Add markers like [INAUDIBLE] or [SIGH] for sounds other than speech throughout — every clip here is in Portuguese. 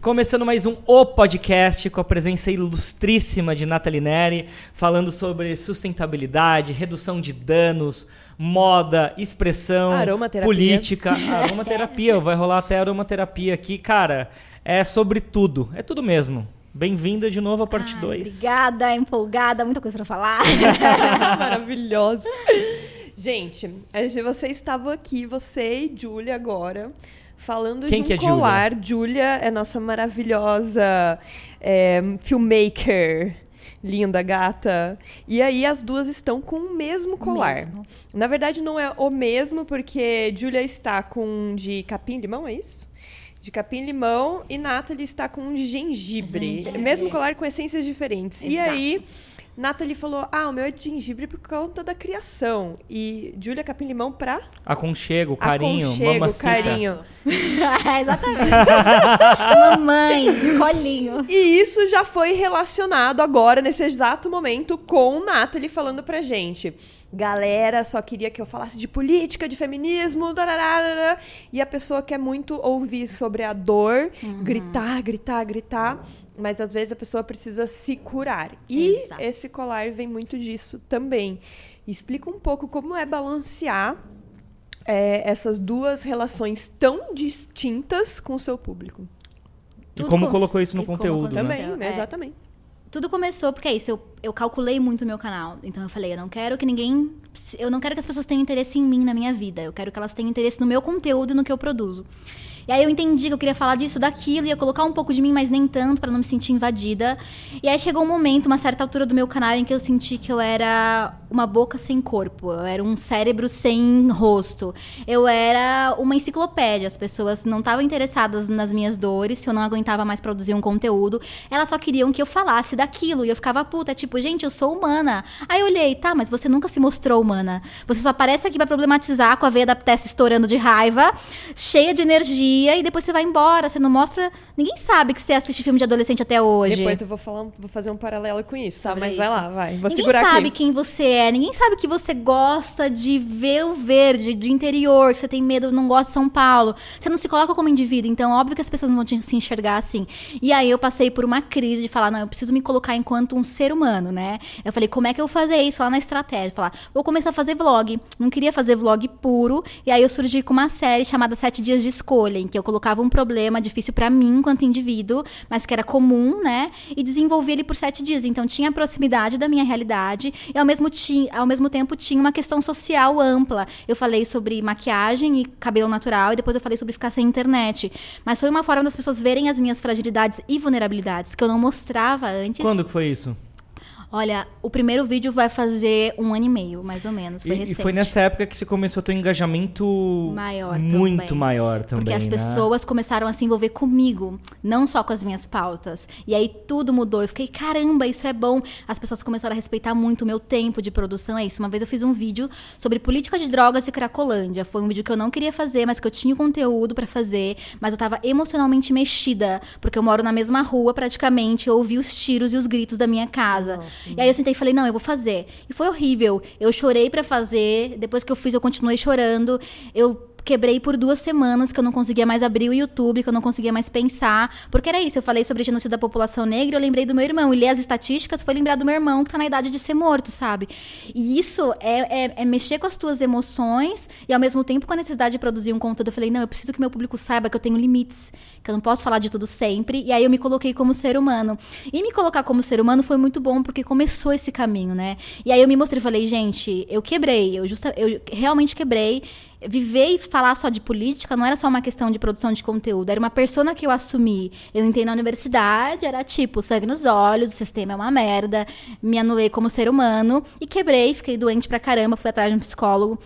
Começando mais um O Podcast com a presença ilustríssima de Nathalie Neri, falando sobre sustentabilidade, redução de danos, moda, expressão, Aromaterapia. política, [LAUGHS] aromaterapia. Vai rolar até aromaterapia aqui. Cara, é sobre tudo. É tudo mesmo. Bem-vinda de novo à parte 2. Obrigada, empolgada, muita coisa pra falar. [LAUGHS] Maravilhosa. Gente- você estava aqui, você e Júlia agora, falando Quem de um que é colar. Júlia é nossa maravilhosa é, filmmaker. Linda, gata. E aí as duas estão com o mesmo colar. Mesmo. Na verdade, não é o mesmo, porque Júlia está com um de capim-limão, é isso? De capim-limão e Nathalie está com um de gengibre. Gengibre. Mesmo colar com essências diferentes. E Exato. aí, Nathalie falou: Ah, o meu é de gengibre por conta da criação. E Júlia capim-limão pra Aconchego, carinho, aconchego, mamacita. carinho. [LAUGHS] Exatamente. [LAUGHS] Mamãe, colinho. E isso já foi relacionado agora, nesse exato momento, com Nathalie falando pra gente. Galera, só queria que eu falasse de política, de feminismo, tararara. e a pessoa quer muito ouvir sobre a dor, gritar, gritar, gritar, mas às vezes a pessoa precisa se curar. E Exato. esse colar vem muito disso também. Explica um pouco como é balancear é, essas duas relações tão distintas com o seu público. E Tudo como com- colocou isso no e conteúdo, né? Também, É. exatamente. Tudo começou porque é isso, eu, eu calculei muito o meu canal. Então eu falei, eu não quero que ninguém. Eu não quero que as pessoas tenham interesse em mim na minha vida. Eu quero que elas tenham interesse no meu conteúdo e no que eu produzo. E aí eu entendi que eu queria falar disso, daquilo, ia colocar um pouco de mim, mas nem tanto, pra não me sentir invadida. E aí chegou um momento, uma certa altura do meu canal, em que eu senti que eu era uma boca sem corpo, eu era um cérebro sem rosto. Eu era uma enciclopédia. As pessoas não estavam interessadas nas minhas dores, se eu não aguentava mais produzir um conteúdo. Elas só queriam que eu falasse daquilo. E eu ficava puta, tipo, gente, eu sou humana. Aí eu olhei, tá, mas você nunca se mostrou humana. Você só aparece aqui pra problematizar com a veia da testa estourando de raiva, cheia de energia, e depois você vai embora. Você não mostra. Ninguém sabe que você assiste filme de adolescente até hoje. Depois eu vou falar, vou fazer um paralelo com isso, tá? Mas vai isso. lá, vai. Vou ninguém sabe aqui. quem você é, ninguém sabe que você gosta de ver o verde, de interior, que você tem medo, não gosta de São Paulo. Você não se coloca como indivíduo, então óbvio que as pessoas não vão te, se enxergar assim. E aí eu passei por uma crise de falar, não, eu preciso me colocar enquanto um ser humano, né? Eu falei, como é que eu vou fazer isso lá na estratégia? Falar, vou começar a fazer vlog. Não queria fazer vlog puro, e aí eu surgi com uma série chamada Sete Dias de Escolha, em que eu colocava um problema difícil pra mim enquanto indivíduo, mas que era comum, né? E desenvolvi ele por sete dias. Então tinha a proximidade da minha realidade e ao mesmo, ao mesmo tempo tinha uma questão social ampla. Eu falei sobre maquiagem e cabelo natural e depois eu falei sobre ficar sem internet. Mas foi uma forma das pessoas verem as minhas fragilidades e vulnerabilidades que eu não mostrava antes. Quando que foi isso? Olha, o primeiro vídeo vai fazer um ano e meio, mais ou menos. Foi E, e recente. foi nessa época que você começou a ter um engajamento Maior muito também. maior também, Porque as né? pessoas começaram a se envolver comigo, não só com as minhas pautas. E aí tudo mudou. Eu fiquei, caramba, isso é bom. As pessoas começaram a respeitar muito o meu tempo de produção. É isso. Uma vez eu fiz um vídeo sobre política de drogas e Cracolândia. Foi um vídeo que eu não queria fazer, mas que eu tinha o conteúdo pra fazer. Mas eu tava emocionalmente mexida, porque eu moro na mesma rua praticamente. Eu ouvi os tiros e os gritos da minha casa. E aí eu sentei e falei, não, eu vou fazer. E foi horrível. Eu chorei pra fazer. Depois que eu fiz, eu continuei chorando. Eu quebrei por duas semanas que eu não conseguia mais abrir o YouTube, que eu não conseguia mais pensar. Porque era isso, eu falei sobre genocídio da população negra, eu lembrei do meu irmão. E ler as estatísticas foi lembrar do meu irmão, que tá na idade de ser morto, sabe? E isso é, é- é mexer com as tuas emoções e ao mesmo tempo com a necessidade de produzir um conteúdo. Eu falei, não, eu preciso que meu público saiba que eu tenho limites, que eu não posso falar de tudo sempre. E aí eu me coloquei como ser humano. E me colocar como ser humano foi muito bom, porque começou esse caminho, né? E aí eu me mostrei falei, gente, eu quebrei, eu, justa, eu realmente quebrei viver e falar só de política não era só uma questão de produção de conteúdo, era uma persona que eu assumi. Eu entrei na universidade, era tipo sangue nos olhos, o sistema é uma merda, me anulei como ser humano e quebrei, fiquei doente pra caramba, fui atrás de um psicólogo.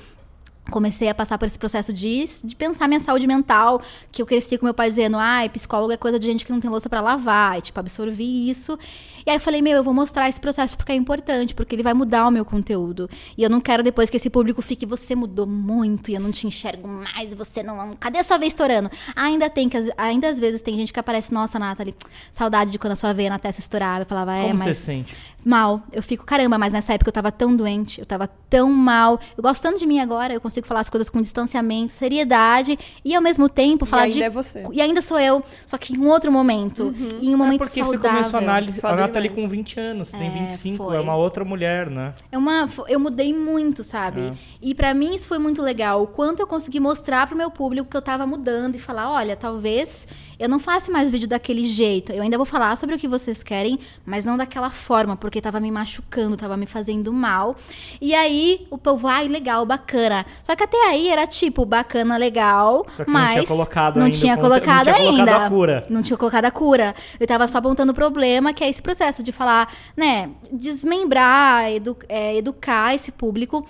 Comecei a passar por esse processo de, de pensar minha saúde mental, que eu cresci com meu pai dizendo, ai, psicólogo é coisa de gente que não tem louça pra lavar, e, tipo, absorvi isso. E aí eu falei, meu, eu vou mostrar esse processo porque é importante, porque ele vai mudar o meu conteúdo. E eu não quero depois que esse público fique, você mudou muito e eu não te enxergo mais, e você não. Cadê a sua veia estourando? Ainda tem que, ainda às vezes tem gente que aparece, nossa, Nathalie, saudade de quando a sua veia na testa estourava. Eu falava, é, Como você mas. se sente? Mal. Eu fico, caramba, mas nessa época eu tava tão doente, eu tava tão mal. Eu gosto tanto de mim agora, eu consigo falar as coisas com distanciamento, seriedade e ao mesmo tempo falar ainda de é você. e ainda sou eu, só que em um outro momento, em um É momento porque saudável. você começou a análise, a Nathalie demais. com 20 anos, tem É, 25, foi. é uma outra mulher, né? É uma, eu mudei muito, sabe? É. E pra mim isso foi muito legal. O quanto eu consegui mostrar pro meu público que eu tava mudando e falar, olha, talvez eu não faça mais vídeo daquele jeito. Eu ainda vou falar sobre o que vocês querem, mas não daquela forma, porque tava me machucando, tava me fazendo mal. E aí o povo, ai, legal, bacana. Só que até aí era tipo, bacana, legal, Só que você não mas tinha colocado não ainda tinha o contra- não colocado tinha colocado ainda. a cura. Não tinha colocado a cura. Eu tava só apontando o problema, que é esse processo de falar, né, desmembrar, edu- é, educar esse público.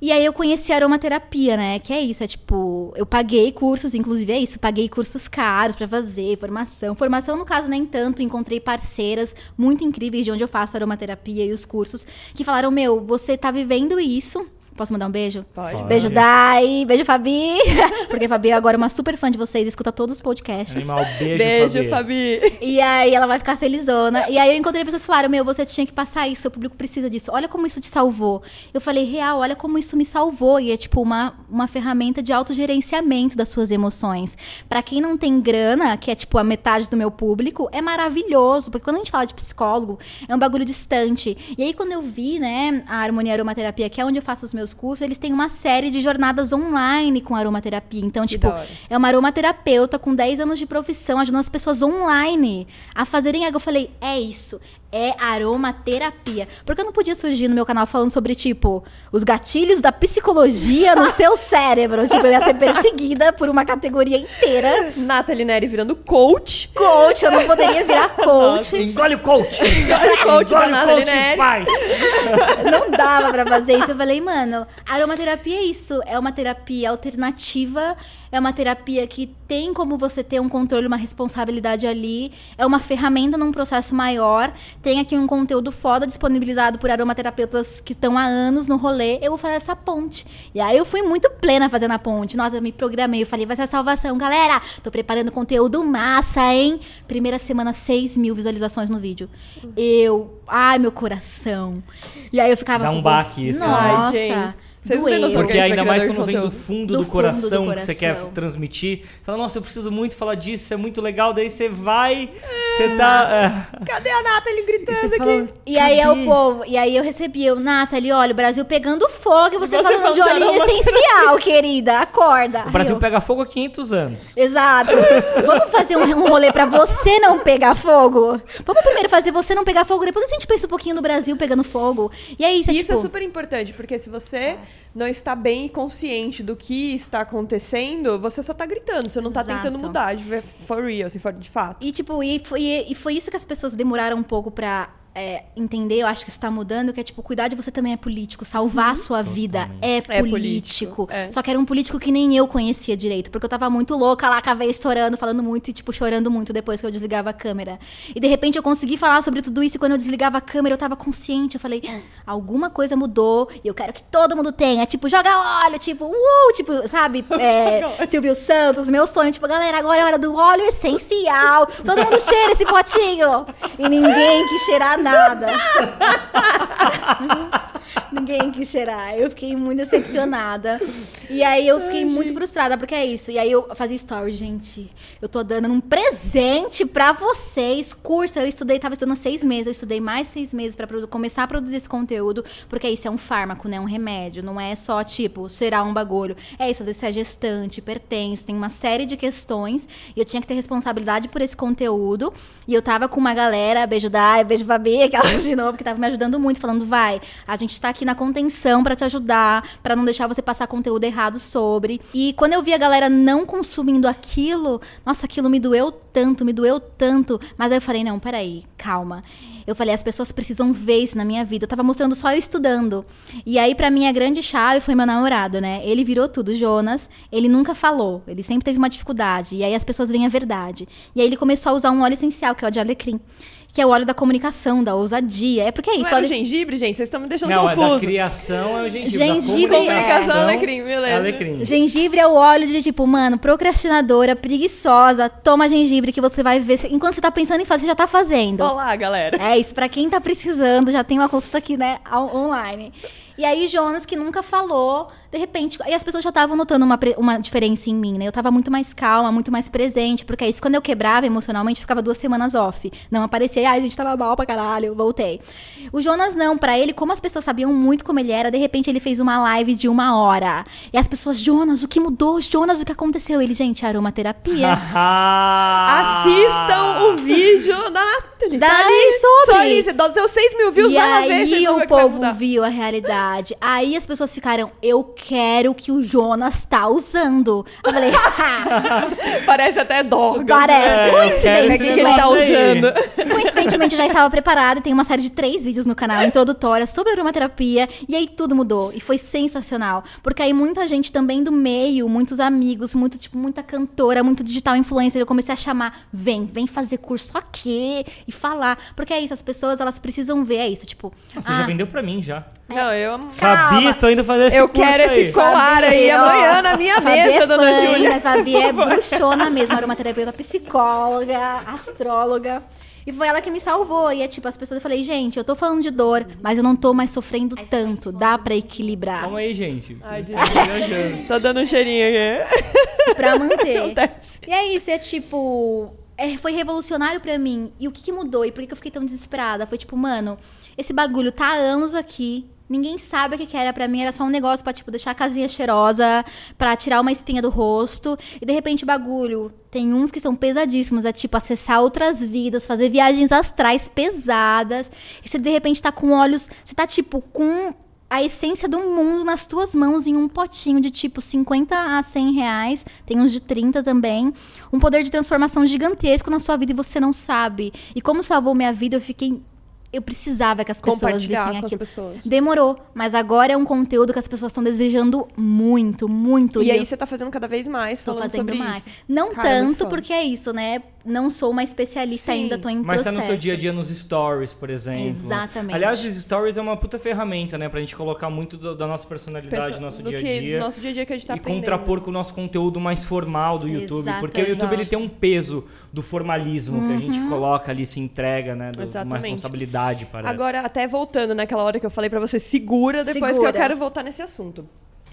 E aí eu conheci a aromaterapia, né? Que é isso, é tipo, eu paguei cursos, inclusive é isso, paguei cursos caros pra fazer, formação. Formação, no caso, nem tanto, encontrei parceiras muito incríveis de onde eu faço aromaterapia e os cursos, que falaram, meu, você tá vivendo isso. Posso mandar um beijo? Pode. Beijo, Dai. Beijo, Fabi. [LAUGHS] Porque a Fabi é agora uma super fã de vocês, escuta todos os podcasts. Animal, beijo, Beijo, Fabi. Fabi. E aí ela vai ficar felizona. E aí eu encontrei pessoas que falaram: Meu, você tinha que passar isso, seu público precisa disso. Olha como isso te salvou. Eu falei, real, olha como isso me salvou. E é tipo uma, uma ferramenta de autogerenciamento das suas emoções. Pra quem não tem grana, que é tipo a metade do meu público, é maravilhoso. Porque quando a gente fala de psicólogo, é um bagulho distante. E aí, quando eu vi, né, a Harmonia Aromaterapia, que é onde eu faço os meus cursos, eles têm uma série de jornadas online com aromaterapia. Então, tipo, da hora. é uma aromaterapeuta com 10 anos de profissão, ajudando as pessoas online a fazerem algo. Eu falei, é isso. É aromaterapia. Porque eu não podia surgir no meu canal falando sobre, tipo, os gatilhos da psicologia no seu [LAUGHS] cérebro. Tipo, eu ia ser perseguida por uma categoria inteira. Nathalie Neri virando coach. Coach, eu não poderia virar coach. Engole o coach! Engole o coach da Engole o Nathalie coach Neri. faz! [LAUGHS] Não dava pra fazer isso. Eu falei, mano, aromaterapia é isso. É uma terapia alternativa. É uma terapia que tem como você ter um controle, uma responsabilidade ali. É uma ferramenta num processo maior. Tem aqui um conteúdo foda disponibilizado por aromaterapeutas que estão há anos no rolê. Eu vou fazer essa ponte. E aí eu fui muito plena fazendo a ponte. Nossa, eu me programei. Eu falei, vai ser a salvação. Galera, tô preparando conteúdo massa, hein? Primeira semana, 6 mil visualizações no vídeo. Eu. Ai, meu coração. E aí eu ficava. Dá um baque isso, né? Nossa. Ai, gente. Vocês não têm doeu. noção Porque ainda vai mais quando vem do fundo Do do, fundo coração, do que você quer coração. transmitir. Fala, nossa, eu preciso muito falar disso, isso é muito legal. Daí você vai, você tá. é, Cadê a Nathalie e gritando aqui? fala, E aí é o povo. E aí eu recebi, eu, Nathalie, olha, o Brasil pegando fogo e você, Você falando falando de óleo essencial, querida. Acorda. O Brasil eu, pega fogo há 500 anos. Exato. Vamos fazer um, um rolê pra você não pegar fogo? Vamos primeiro fazer você não pegar fogo, depois a gente pensa um pouquinho no Brasil pegando fogo. E aí, você, Isso tipo, é super importante, porque se você não está bem e consciente do que está acontecendo, você só tá gritando, você não tá Exato. tentando mudar, de for real, se for de fato. E, tipo, e foi, e foi isso que as pessoas demoraram um pouco pra é, entender, eu acho que isso tá mudando, que é, tipo, cuidar de você também é político, salvar a sua vida é, É político. político, é. Só que era um político que nem eu conhecia direito, porque eu tava muito louca lá, com a veia estourando, falando muito e, tipo, chorando muito depois que eu desligava a câmera. E, de repente, eu consegui falar sobre tudo isso e quando eu desligava a câmera, eu tava consciente, eu falei, alguma coisa mudou e eu quero que todo mundo tenha, tipo, joga óleo, tipo, uh, tipo, sabe, [LAUGHS] é, Silvio Santos, meu sonho, tipo, galera, agora é hora do óleo essencial, todo mundo cheira esse potinho e ninguém quis cheirar nada. [LAUGHS] Ninguém quis cheirar. Eu fiquei muito decepcionada. E aí eu fiquei muito frustrada, porque é isso. E aí eu fazia story, gente. Eu tô dando um presente pra vocês. Curso, eu estudei, tava estudando seis meses. Eu estudei mais seis meses pra começar a produzir esse conteúdo. Porque isso é um fármaco, né? Um remédio. Não é só, tipo, será um bagulho. É isso, às vezes você é gestante, hipertenso, tem uma série de questões. E eu tinha que ter responsabilidade por esse conteúdo. E eu tava com uma galera, beijo Dai, beijo Aquelas [LAUGHS] de novo, que tava me ajudando muito, falando, vai, a gente tá aqui na contenção pra te ajudar, pra não deixar você passar conteúdo errado sobre. E quando eu vi a galera não consumindo aquilo, nossa, aquilo me doeu tanto, me doeu tanto. Mas aí eu falei, não, peraí, calma. Eu falei, as pessoas precisam ver isso na minha vida. Eu tava mostrando só eu estudando. E aí, pra mim, a grande chave foi meu namorado, né? Ele virou tudo, Jonas. Ele nunca falou. Ele sempre teve uma dificuldade. E aí as pessoas veem a verdade. E aí ele começou a usar um óleo essencial, que é o de alecrim. Que é o óleo da comunicação, da ousadia. É porque é Não isso. era o óleo- gengibre, gente? Vocês estão me deixando Não, é da confuso. criação é o gengibre. Gengibre, da comunicação, alecrim, beleza. Alecrim. Gengibre é o óleo de tipo, mano, procrastinadora, preguiçosa. Toma gengibre que você vai ver. Enquanto você tá pensando em fazer, você já tá fazendo. Olá, galera. É isso, pra quem tá precisando, já tem uma consulta aqui, né, on- online. E aí, Jonas, que nunca falou, de repente. E as pessoas já estavam notando uma, uma diferença em mim, né? Eu tava muito mais calma, muito mais presente, porque é isso, quando eu quebrava emocionalmente, eu ficava duas semanas off. Não aparecia, ai, a gente tava mal pra caralho, voltei. O Jonas não, pra ele, como as pessoas sabiam muito como ele era, de repente ele fez uma live de uma hora. E as pessoas, Jonas, o que mudou? Jonas, o que aconteceu? Ele, gente, aromaterapia. [LAUGHS] Assistam o vídeo da Nathalie. Da tá ali, sobre. Só ali. Os seus 6 mil views, e vai lá ver. aí vão ver o povo mudar. viu a realidade. Aí as pessoas ficaram, eu quero que o Jonas tá usando. Eu falei, [LAUGHS] Parece até Dorgas. Parece. É, O que, que ele tá usando? [LAUGHS] Coincidentemente, eu já estava preparada. Tem uma série de três vídeos no canal introdutória sobre aromaterapia. E aí tudo mudou. E foi sensacional. Porque aí muita gente também do meio, muitos amigos, muito, tipo, muita cantora, muito digital influencer. Eu comecei a chamar, vem, vem fazer curso aqui e falar. Porque é isso, as pessoas, elas precisam ver, é isso. Tipo, Você ah, já vendeu pra mim já. Não, eu... Calma. Fabi, tô indo fazer esse Eu curso quero aí. esse colar aí ó, amanhã na minha Fabi mesa, é dona fã, Júlia. Mas Fabi é bruxona mesmo, aromaterapeuta, psicóloga, astróloga. E foi ela que me salvou. E é tipo, as pessoas, eu falei, gente, eu tô falando de dor, mas eu não tô mais sofrendo tanto. Dá pra equilibrar. Calma aí, gente. Ai, gente. Tô dando um cheirinho aqui. Pra [LAUGHS] manter. Acontece. E é isso, é tipo. é, foi revolucionário pra mim. E o que, que mudou? E por que, que eu fiquei tão desesperada? Foi tipo, mano, esse bagulho tá há anos aqui. Ninguém sabe o que, que era pra mim. Era só um negócio pra, tipo, deixar a casinha cheirosa, pra tirar uma espinha do rosto. E de repente o bagulho. Tem uns que são pesadíssimos. É tipo acessar outras vidas, fazer viagens astrais pesadas. E você de repente tá com olhos. Você tá, tipo, com a essência do mundo nas tuas mãos em um potinho de tipo 50 a 100 reais. Tem uns de 30 também. Um poder de transformação gigantesco na sua vida e você não sabe. E como salvou minha vida, eu fiquei. Eu precisava que as pessoas vissem aquilo. pessoas. Demorou, mas agora é um conteúdo que as pessoas estão desejando muito, muito. E aí eu você tá fazendo cada vez mais tô falando fazendo sobre mais. isso. Não Cara, muito tanto, fã. porque é isso, né? Não sou uma especialista Sim. ainda, tô em Mas processo. tá no seu dia a dia nos stories, por exemplo. Exatamente. Aliás, os stories é uma puta ferramenta, né? Pra gente colocar muito do- da nossa personalidade Perso- no nosso do dia a dia. nosso dia a dia que a gente tá e aprendendo. contrapor com o nosso conteúdo mais formal do YouTube. Exato, porque o YouTube ele tem um peso do formalismo que a gente Uhum. coloca ali, se entrega, né? Do, uma Exatamente. responsabilidade, parece. Agora, até voltando naquela hora que eu falei pra você, segura depois Segura. que eu quero voltar nesse assunto.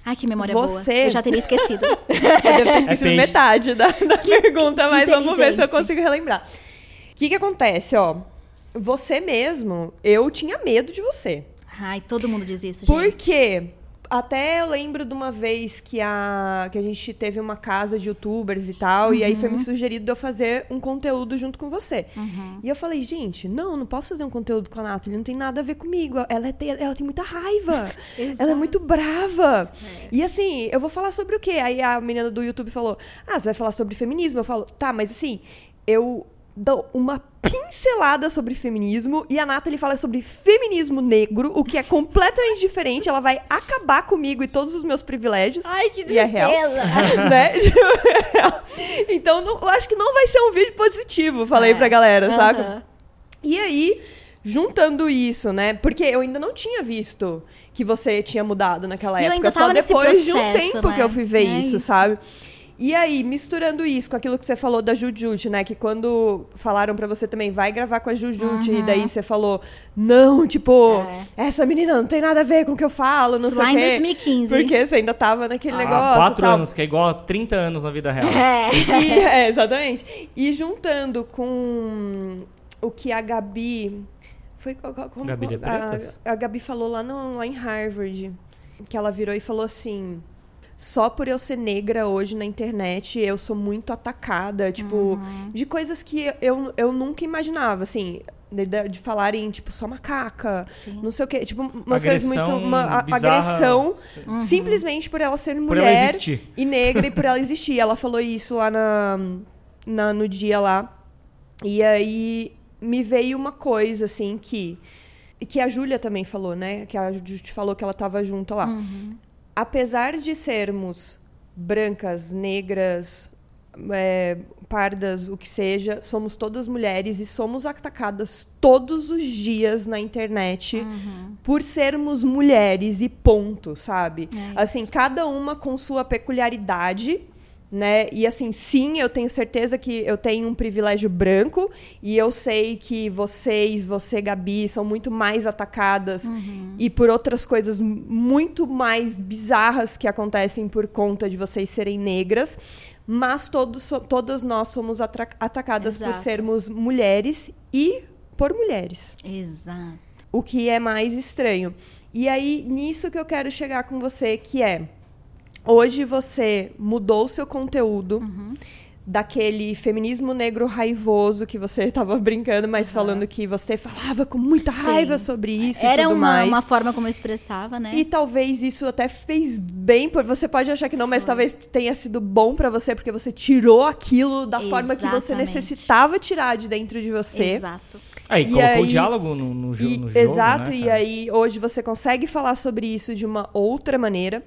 Ai, que memória Você- boa. Eu já teria esquecido. [LAUGHS] Eu devo ter esquecido metade da, da pergunta, mas vamos ver se eu consigo relembrar. O que que acontece, ó? Você mesmo, eu tinha medo de você. Ai, todo mundo diz isso, gente. Por quê? Até eu lembro de uma vez que a, que a gente teve uma casa de youtubers e tal, e aí foi me Uhum. sugerido de eu fazer um conteúdo junto com você. E eu falei, gente, não, não posso fazer um conteúdo com a Nathalie, não tem nada a ver comigo. Ela, é ela tem muita raiva. [LAUGHS] ela é muito brava. E assim, eu vou falar sobre o quê? Aí a menina do YouTube falou: Ah, você vai falar sobre feminismo? Eu falo, tá, mas assim, eu dou uma pincelada sobre feminismo e a Nathalie fala sobre feminismo negro, o que é completamente diferente. Ela vai acabar comigo e todos os meus privilégios. Ai, que E é real. [LAUGHS] né? [LAUGHS] então, não- eu acho que não vai ser um vídeo positivo, falei É. pra galera, saca? Aham. E aí, juntando isso, né? Porque eu ainda não tinha visto que você tinha mudado naquela eu época. Só depois de um processo, tempo né? que eu fui ver É isso, isso. sabe? E aí, misturando isso com aquilo que você falou da Jujute, né? Que quando falaram pra você também, vai gravar com a Jujute, e daí você falou, não, tipo, Uhum. É. essa menina não tem nada a ver com o que eu falo, não Isso sei lá o em quê. 2015. Porque você ainda tava naquele Há negócio. quatro tal. anos, que é igual a 30 anos na vida real. É. [LAUGHS] E- é, exatamente. E juntando com o que a Gabi. Foi co- co- como, Gabi a, a Gabi falou lá, no, lá em Harvard. Que ela virou e falou assim. Só por eu ser negra hoje na internet, eu sou muito atacada, tipo, Uhum. de coisas que eu, eu nunca imaginava, assim, de, de- falarem, tipo, só macaca, Sim. não sei o quê, tipo, umas coisas muito, Agressão uma bizarra. agressão, Uhum. simplesmente por ela ser mulher ela existir. e negra e por ela existir. Ela falou isso lá na, na- no dia lá. E aí me veio uma coisa, assim, que. Que a Júlia também falou, né? Que a Júlia falou que ela tava junto lá. Apesar de sermos brancas, negras, é, pardas, o que seja, somos todas mulheres e somos atacadas todos os dias na internet por sermos mulheres e ponto, sabe? É assim, cada uma com sua peculiaridade, né? E assim, sim, eu tenho certeza que eu tenho um privilégio branco e eu sei que vocês, você, Gabi, são muito mais atacadas Uhum. e por outras coisas muito mais bizarras que acontecem por conta de vocês serem negras. Mas todos, todas nós somos atacadas por Exato. sermos mulheres e por mulheres Exato. o que é mais estranho. E aí, nisso que eu quero chegar com você, que é hoje você mudou o seu conteúdo daquele feminismo negro raivoso que você [LAUGHS] estava brincando, mas falando que você falava com muita raiva Sim. sobre isso e Era tudo uma, mais. uma forma como eu expressava, né? E talvez isso até fez bem, por você pode achar que não, mas Foi. talvez tenha sido bom pra você porque você tirou aquilo da forma que você Exatamente. necessitava tirar de dentro de você. Exato. Aí, E colocou aí- o diálogo no, no, jo E- no jogo, exato, né, e aí hoje você consegue falar sobre isso de uma outra maneira.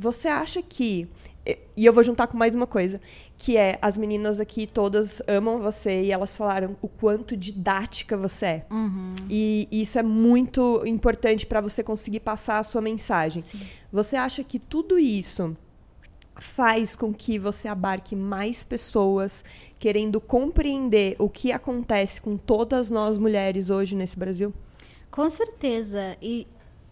Você acha que. E eu vou juntar com mais uma coisa, que é as meninas aqui todas amam você e elas falaram o quanto didática você é. Uhum. E isso é muito importante para você conseguir passar a sua mensagem. Você acha que tudo isso faz com que você abarque mais pessoas querendo compreender o que acontece com todas nós mulheres hoje nesse Brasil? Com certeza. E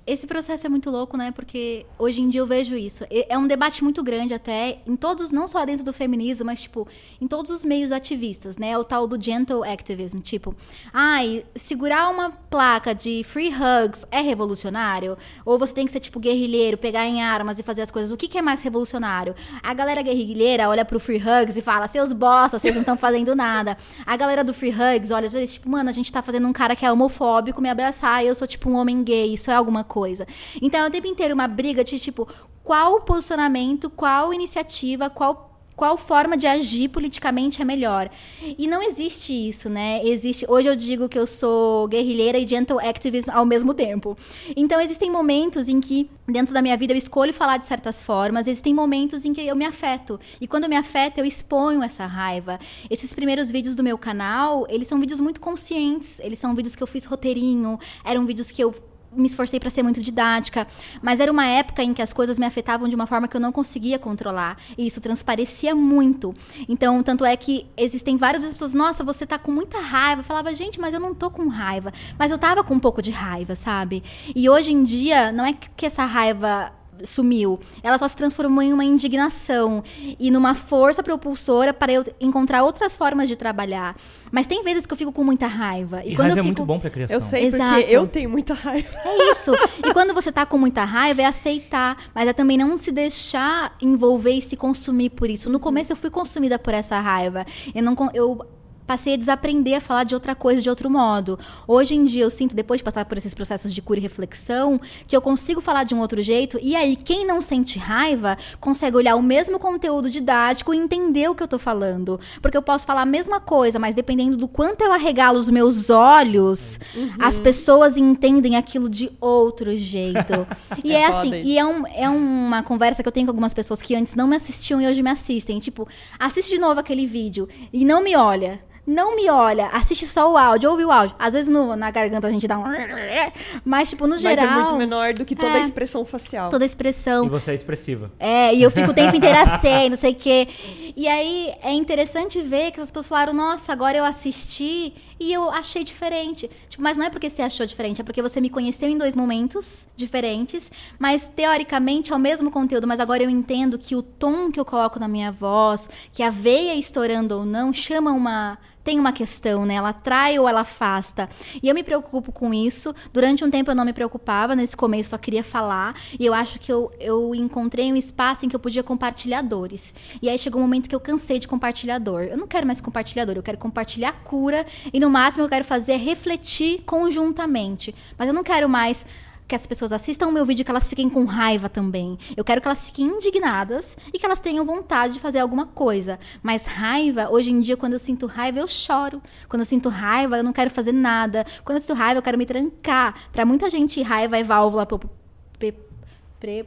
esse processo é muito louco, né? Porque hoje em dia eu vejo isso. É um debate muito grande até em todos, não só dentro do feminismo, mas tipo, em todos os meios ativistas, né? O tal do gentle activism, tipo, ai, segurar uma placa de free hugs é revolucionário? Ou você tem que ser tipo guerrilheiro, pegar em armas e fazer as coisas. O que, que é mais revolucionário? A galera guerrilheira olha pro free hugs e fala: "Seus bosta, vocês não estão fazendo nada". A galera do free hugs olha eles tipo, mano, a gente tá fazendo um cara que é homofóbico me abraçar e eu sou tipo um homem gay, isso é alguma coisa. Então é o tempo inteiro uma briga de tipo, qual posicionamento, qual iniciativa, qual qual forma de agir politicamente é melhor. E não existe isso, né? Existe. Hoje eu digo que eu sou guerrilheira e gentle activism ao mesmo tempo. Então existem momentos em que dentro da minha vida eu escolho falar de certas formas, existem momentos em que eu me afeto. E quando eu me afeto, eu exponho essa raiva. Esses primeiros vídeos do meu canal, eles são vídeos muito conscientes, eles são vídeos que eu fiz roteirinho, eram vídeos que eu me esforcei para ser muito didática, mas era uma época em que as coisas me afetavam de uma forma que eu não conseguia controlar, e isso transparecia muito. Então, tanto é que existem várias pessoas, nossa, você tá com muita raiva. Eu falava, gente, mas eu não tô com raiva, mas eu tava com um pouco de raiva, sabe? E hoje em dia, não é que essa raiva sumiu. Ela só se transformou em uma indignação e numa força propulsora para eu encontrar outras formas de trabalhar. Mas tem vezes que eu fico com muita raiva. E, quando raiva eu é fico... muito bom pra criação. Eu sei Exato. porque eu tenho muita raiva. É isso. E quando você tá com muita raiva, é aceitar. Mas é também não se deixar envolver e se consumir por isso. No começo eu fui consumida por essa raiva. Eu não. Eu passei a desaprender a falar de outra coisa, de outro modo. Hoje em dia eu sinto, depois de passar por esses processos de cura e reflexão, que eu consigo falar de um outro jeito. E aí, quem não sente raiva consegue olhar o mesmo conteúdo didático e entender o que eu tô falando. Porque eu posso falar a mesma coisa, mas dependendo do quanto eu arregalo os meus olhos, as pessoas entendem aquilo de outro jeito. [LAUGHS] E é, É assim, isso. e é, um- é uma conversa que eu tenho com algumas pessoas que antes não me assistiam e hoje me assistem. Tipo, assiste de novo aquele vídeo e não me olha. Não me olha, assiste só o áudio, ouve o áudio. Às vezes no- na garganta a gente dá um. [LAUGHS] Mas, tipo, no geral. Mas é muito menor do que toda a É. expressão facial. Toda a expressão. E você é expressiva. É, e eu fico o tempo inteiro [LAUGHS] assim, não sei o quê. E aí é interessante ver que as pessoas falaram, nossa, agora eu assisti e eu achei diferente. Tipo, mas não é porque você achou diferente, é porque você me conheceu em dois momentos diferentes, mas teoricamente é o mesmo conteúdo, mas agora eu entendo que o tom que eu coloco na minha voz, que a veia estourando ou não, chama uma tem uma questão, né? Ela atrai ou ela afasta. E eu me preocupo com isso. Durante um tempo eu não me preocupava, nesse começo só queria falar. E eu acho que eu, eu encontrei um espaço em que eu podia compartilhar dores. E aí chegou um momento que eu cansei de compartilhar dor. Eu não quero mais compartilhar dor, eu quero compartilhar cura. E no máximo eu quero fazer é refletir conjuntamente. Mas eu não quero mais que as pessoas assistam o meu vídeo e que elas fiquem com raiva também. Eu quero que elas fiquem indignadas e que elas tenham vontade de fazer alguma coisa. Mas raiva, hoje em dia, quando eu sinto raiva, eu choro. Quando eu sinto raiva, eu não quero fazer nada. Quando eu sinto raiva, eu quero me trancar. Pra muita gente, raiva é válvula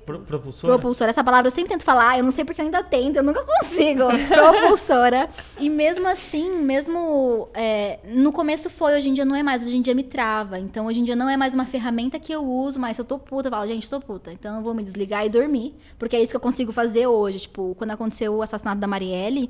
pro- propulsora? Propulsora. Essa palavra eu sempre tento falar, eu não sei porque eu ainda tento, eu nunca consigo. [LAUGHS] Propulsora. E mesmo assim, mesmo. é, no começo foi, hoje em dia não é mais, hoje em dia me trava. Então hoje em dia não é mais uma ferramenta que eu uso, mas se eu tô puta, eu falo, gente, tô puta. Então eu vou me desligar e dormir. Porque é isso que eu consigo fazer hoje. Tipo, quando aconteceu o assassinato da Marielle.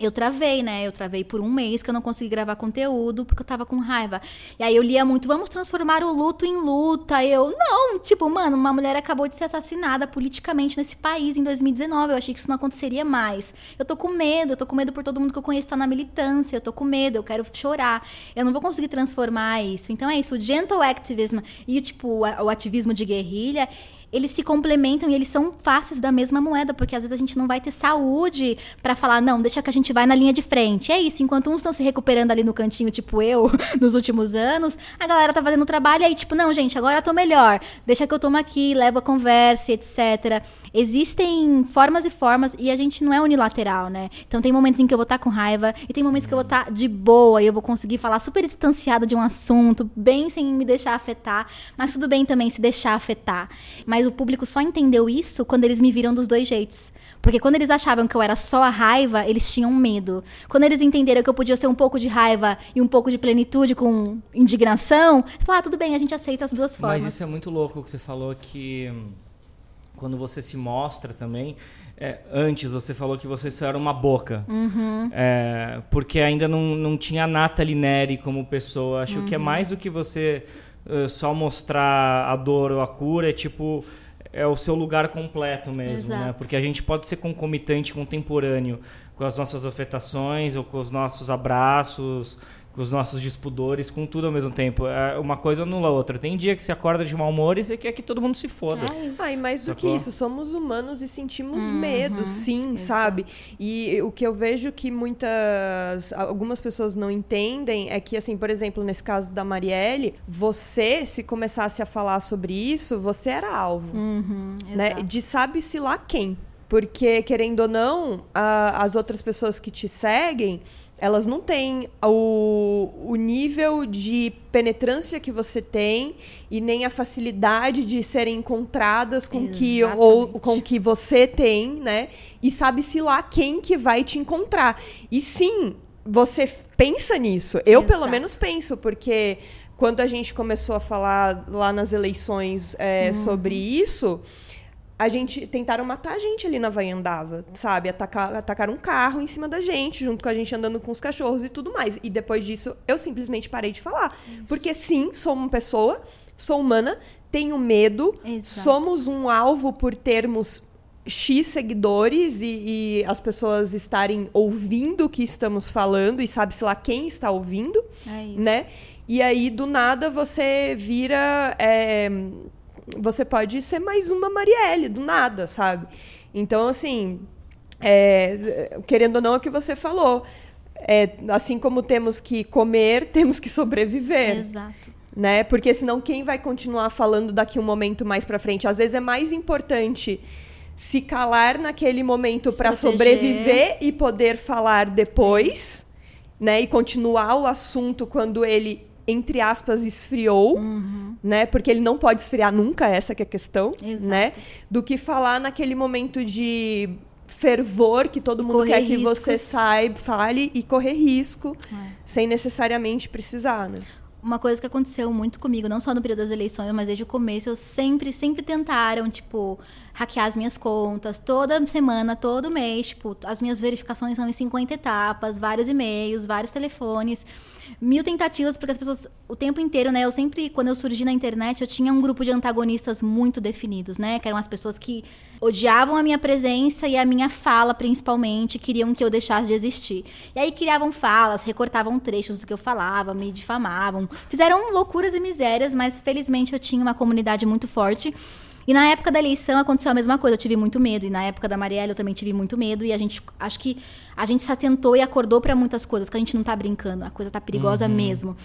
Eu travei, né? Eu travei por um mês que eu não consegui gravar conteúdo porque eu tava com raiva. E aí eu lia muito, vamos transformar o luto em luta. Eu, não, tipo, mano, uma mulher acabou de ser assassinada politicamente nesse país em 2019. Eu achei que isso não aconteceria mais. Eu tô com medo, eu tô com medo por todo mundo que eu conheço estar na militância. Eu tô com medo, eu quero chorar. Eu não vou conseguir transformar isso. Então é isso, o gentle activism e tipo, o ativismo de guerrilha eles se complementam e eles são faces da mesma moeda, porque às vezes a gente não vai ter saúde para falar, não, deixa que a gente vai na linha de frente. É isso, enquanto uns estão se recuperando ali no cantinho, tipo eu, [LAUGHS] nos últimos anos, a galera tá fazendo trabalho e aí, tipo, não, gente, agora eu tô melhor, deixa que eu tomo aqui, levo a conversa, etc. Existem formas e formas e a gente não é unilateral, né? Então tem momentos em que eu vou estar com raiva e tem momentos que eu vou estar de boa e eu vou conseguir falar super distanciada de um assunto, bem sem me deixar afetar, mas tudo bem também se deixar afetar. Mas o público só entendeu isso quando eles me viram dos dois jeitos. Porque quando eles achavam que eu era só a raiva, eles tinham medo. Quando eles entenderam que eu podia ser um pouco de raiva e um pouco de plenitude com indignação, eles falaram, ah, tudo bem, a gente aceita as duas formas. Mas isso é muito louco que você falou que hum, quando você se mostra também. é, antes você falou que você só era uma boca. É, porque ainda não, não tinha a Nathalie Neri como pessoa. Acho que é mais do que você eh, só mostrar a dor ou a cura. É tipo. É o seu lugar completo mesmo, né? Porque a gente pode ser concomitante, contemporâneo com as nossas afetações ou com os nossos abraços, com os nossos dispudores, com tudo ao mesmo tempo. É, uma coisa anula a outra. Tem dia que você acorda de mau humor e você quer que todo mundo se foda. Ai, Ai, mais do que Sacou? isso, somos humanos e sentimos Uhum, medo, sim, sabe? E o que eu vejo que muitas. algumas pessoas não entendem é que, assim, por exemplo, nesse caso da Marielle, você, se começasse a falar sobre isso, você era alvo. Uhum, né? exato. De sabe-se lá quem. Porque, querendo ou não, a- as outras pessoas que te seguem, elas não têm o, o nível de penetrância que você tem e nem a facilidade de serem encontradas com que ou com que você tem, né? E sabe-se lá quem que vai te encontrar. E sim, você pensa nisso. Eu, pelo Exato. menos, penso, porque quando a gente começou a falar lá nas eleições é, Uhum. sobre isso, a gente tentaram matar a gente ali na Vaiandava, sabe? Atacar, atacaram um carro em cima da gente, junto com a gente andando com os cachorros e tudo mais. E depois disso, eu simplesmente parei de falar. Porque sim, sou uma pessoa, sou humana, tenho medo, Exato. somos um alvo por termos X seguidores e, e as pessoas estarem ouvindo o que estamos falando e sabe-se lá quem está ouvindo É né? E aí, do nada, você vira. é, você pode ser mais uma Marielle, do nada, sabe? Então, assim, é, querendo ou não, é o que você falou. É, assim como temos que comer, [LAUGHS] temos que sobreviver Exato. né? Porque senão quem vai continuar falando daqui um momento mais pra frente? Às vezes é mais importante se calar naquele momento Proteger. sobreviver e poder falar depois, né? E continuar o assunto quando ele entre aspas esfriou, Uhum. né? Porque ele não pode esfriar nunca, essa que é a questão, Exato. né? Do que falar naquele momento de fervor que todo mundo correr quer que riscos. você saiba, fale e correr risco, É. sem necessariamente precisar, né? Uma coisa que aconteceu muito comigo, não só no período das eleições, mas desde o começo, eu sempre, sempre tentaram, tipo, hackear as minhas contas. Toda semana, todo mês, tipo, as minhas verificações são em 50 etapas, vários e-mails, vários telefones, mil tentativas, porque as pessoas, o tempo inteiro, né? Eu sempre, quando eu surgi na internet, eu tinha um grupo de antagonistas muito definidos, né? Que eram as pessoas que odiavam a minha presença e a minha fala, principalmente, queriam que eu deixasse de existir. E aí criavam falas, recortavam trechos do que eu falava, me difamavam, fizeram loucuras e misérias, mas felizmente eu tinha uma comunidade muito forte. E na época da eleição aconteceu a mesma coisa, eu tive muito medo. E na época da Marielle eu também tive muito medo. E a gente, acho que a gente se atentou e acordou pra muitas coisas, que a gente não tá brincando, a coisa tá perigosa mesmo.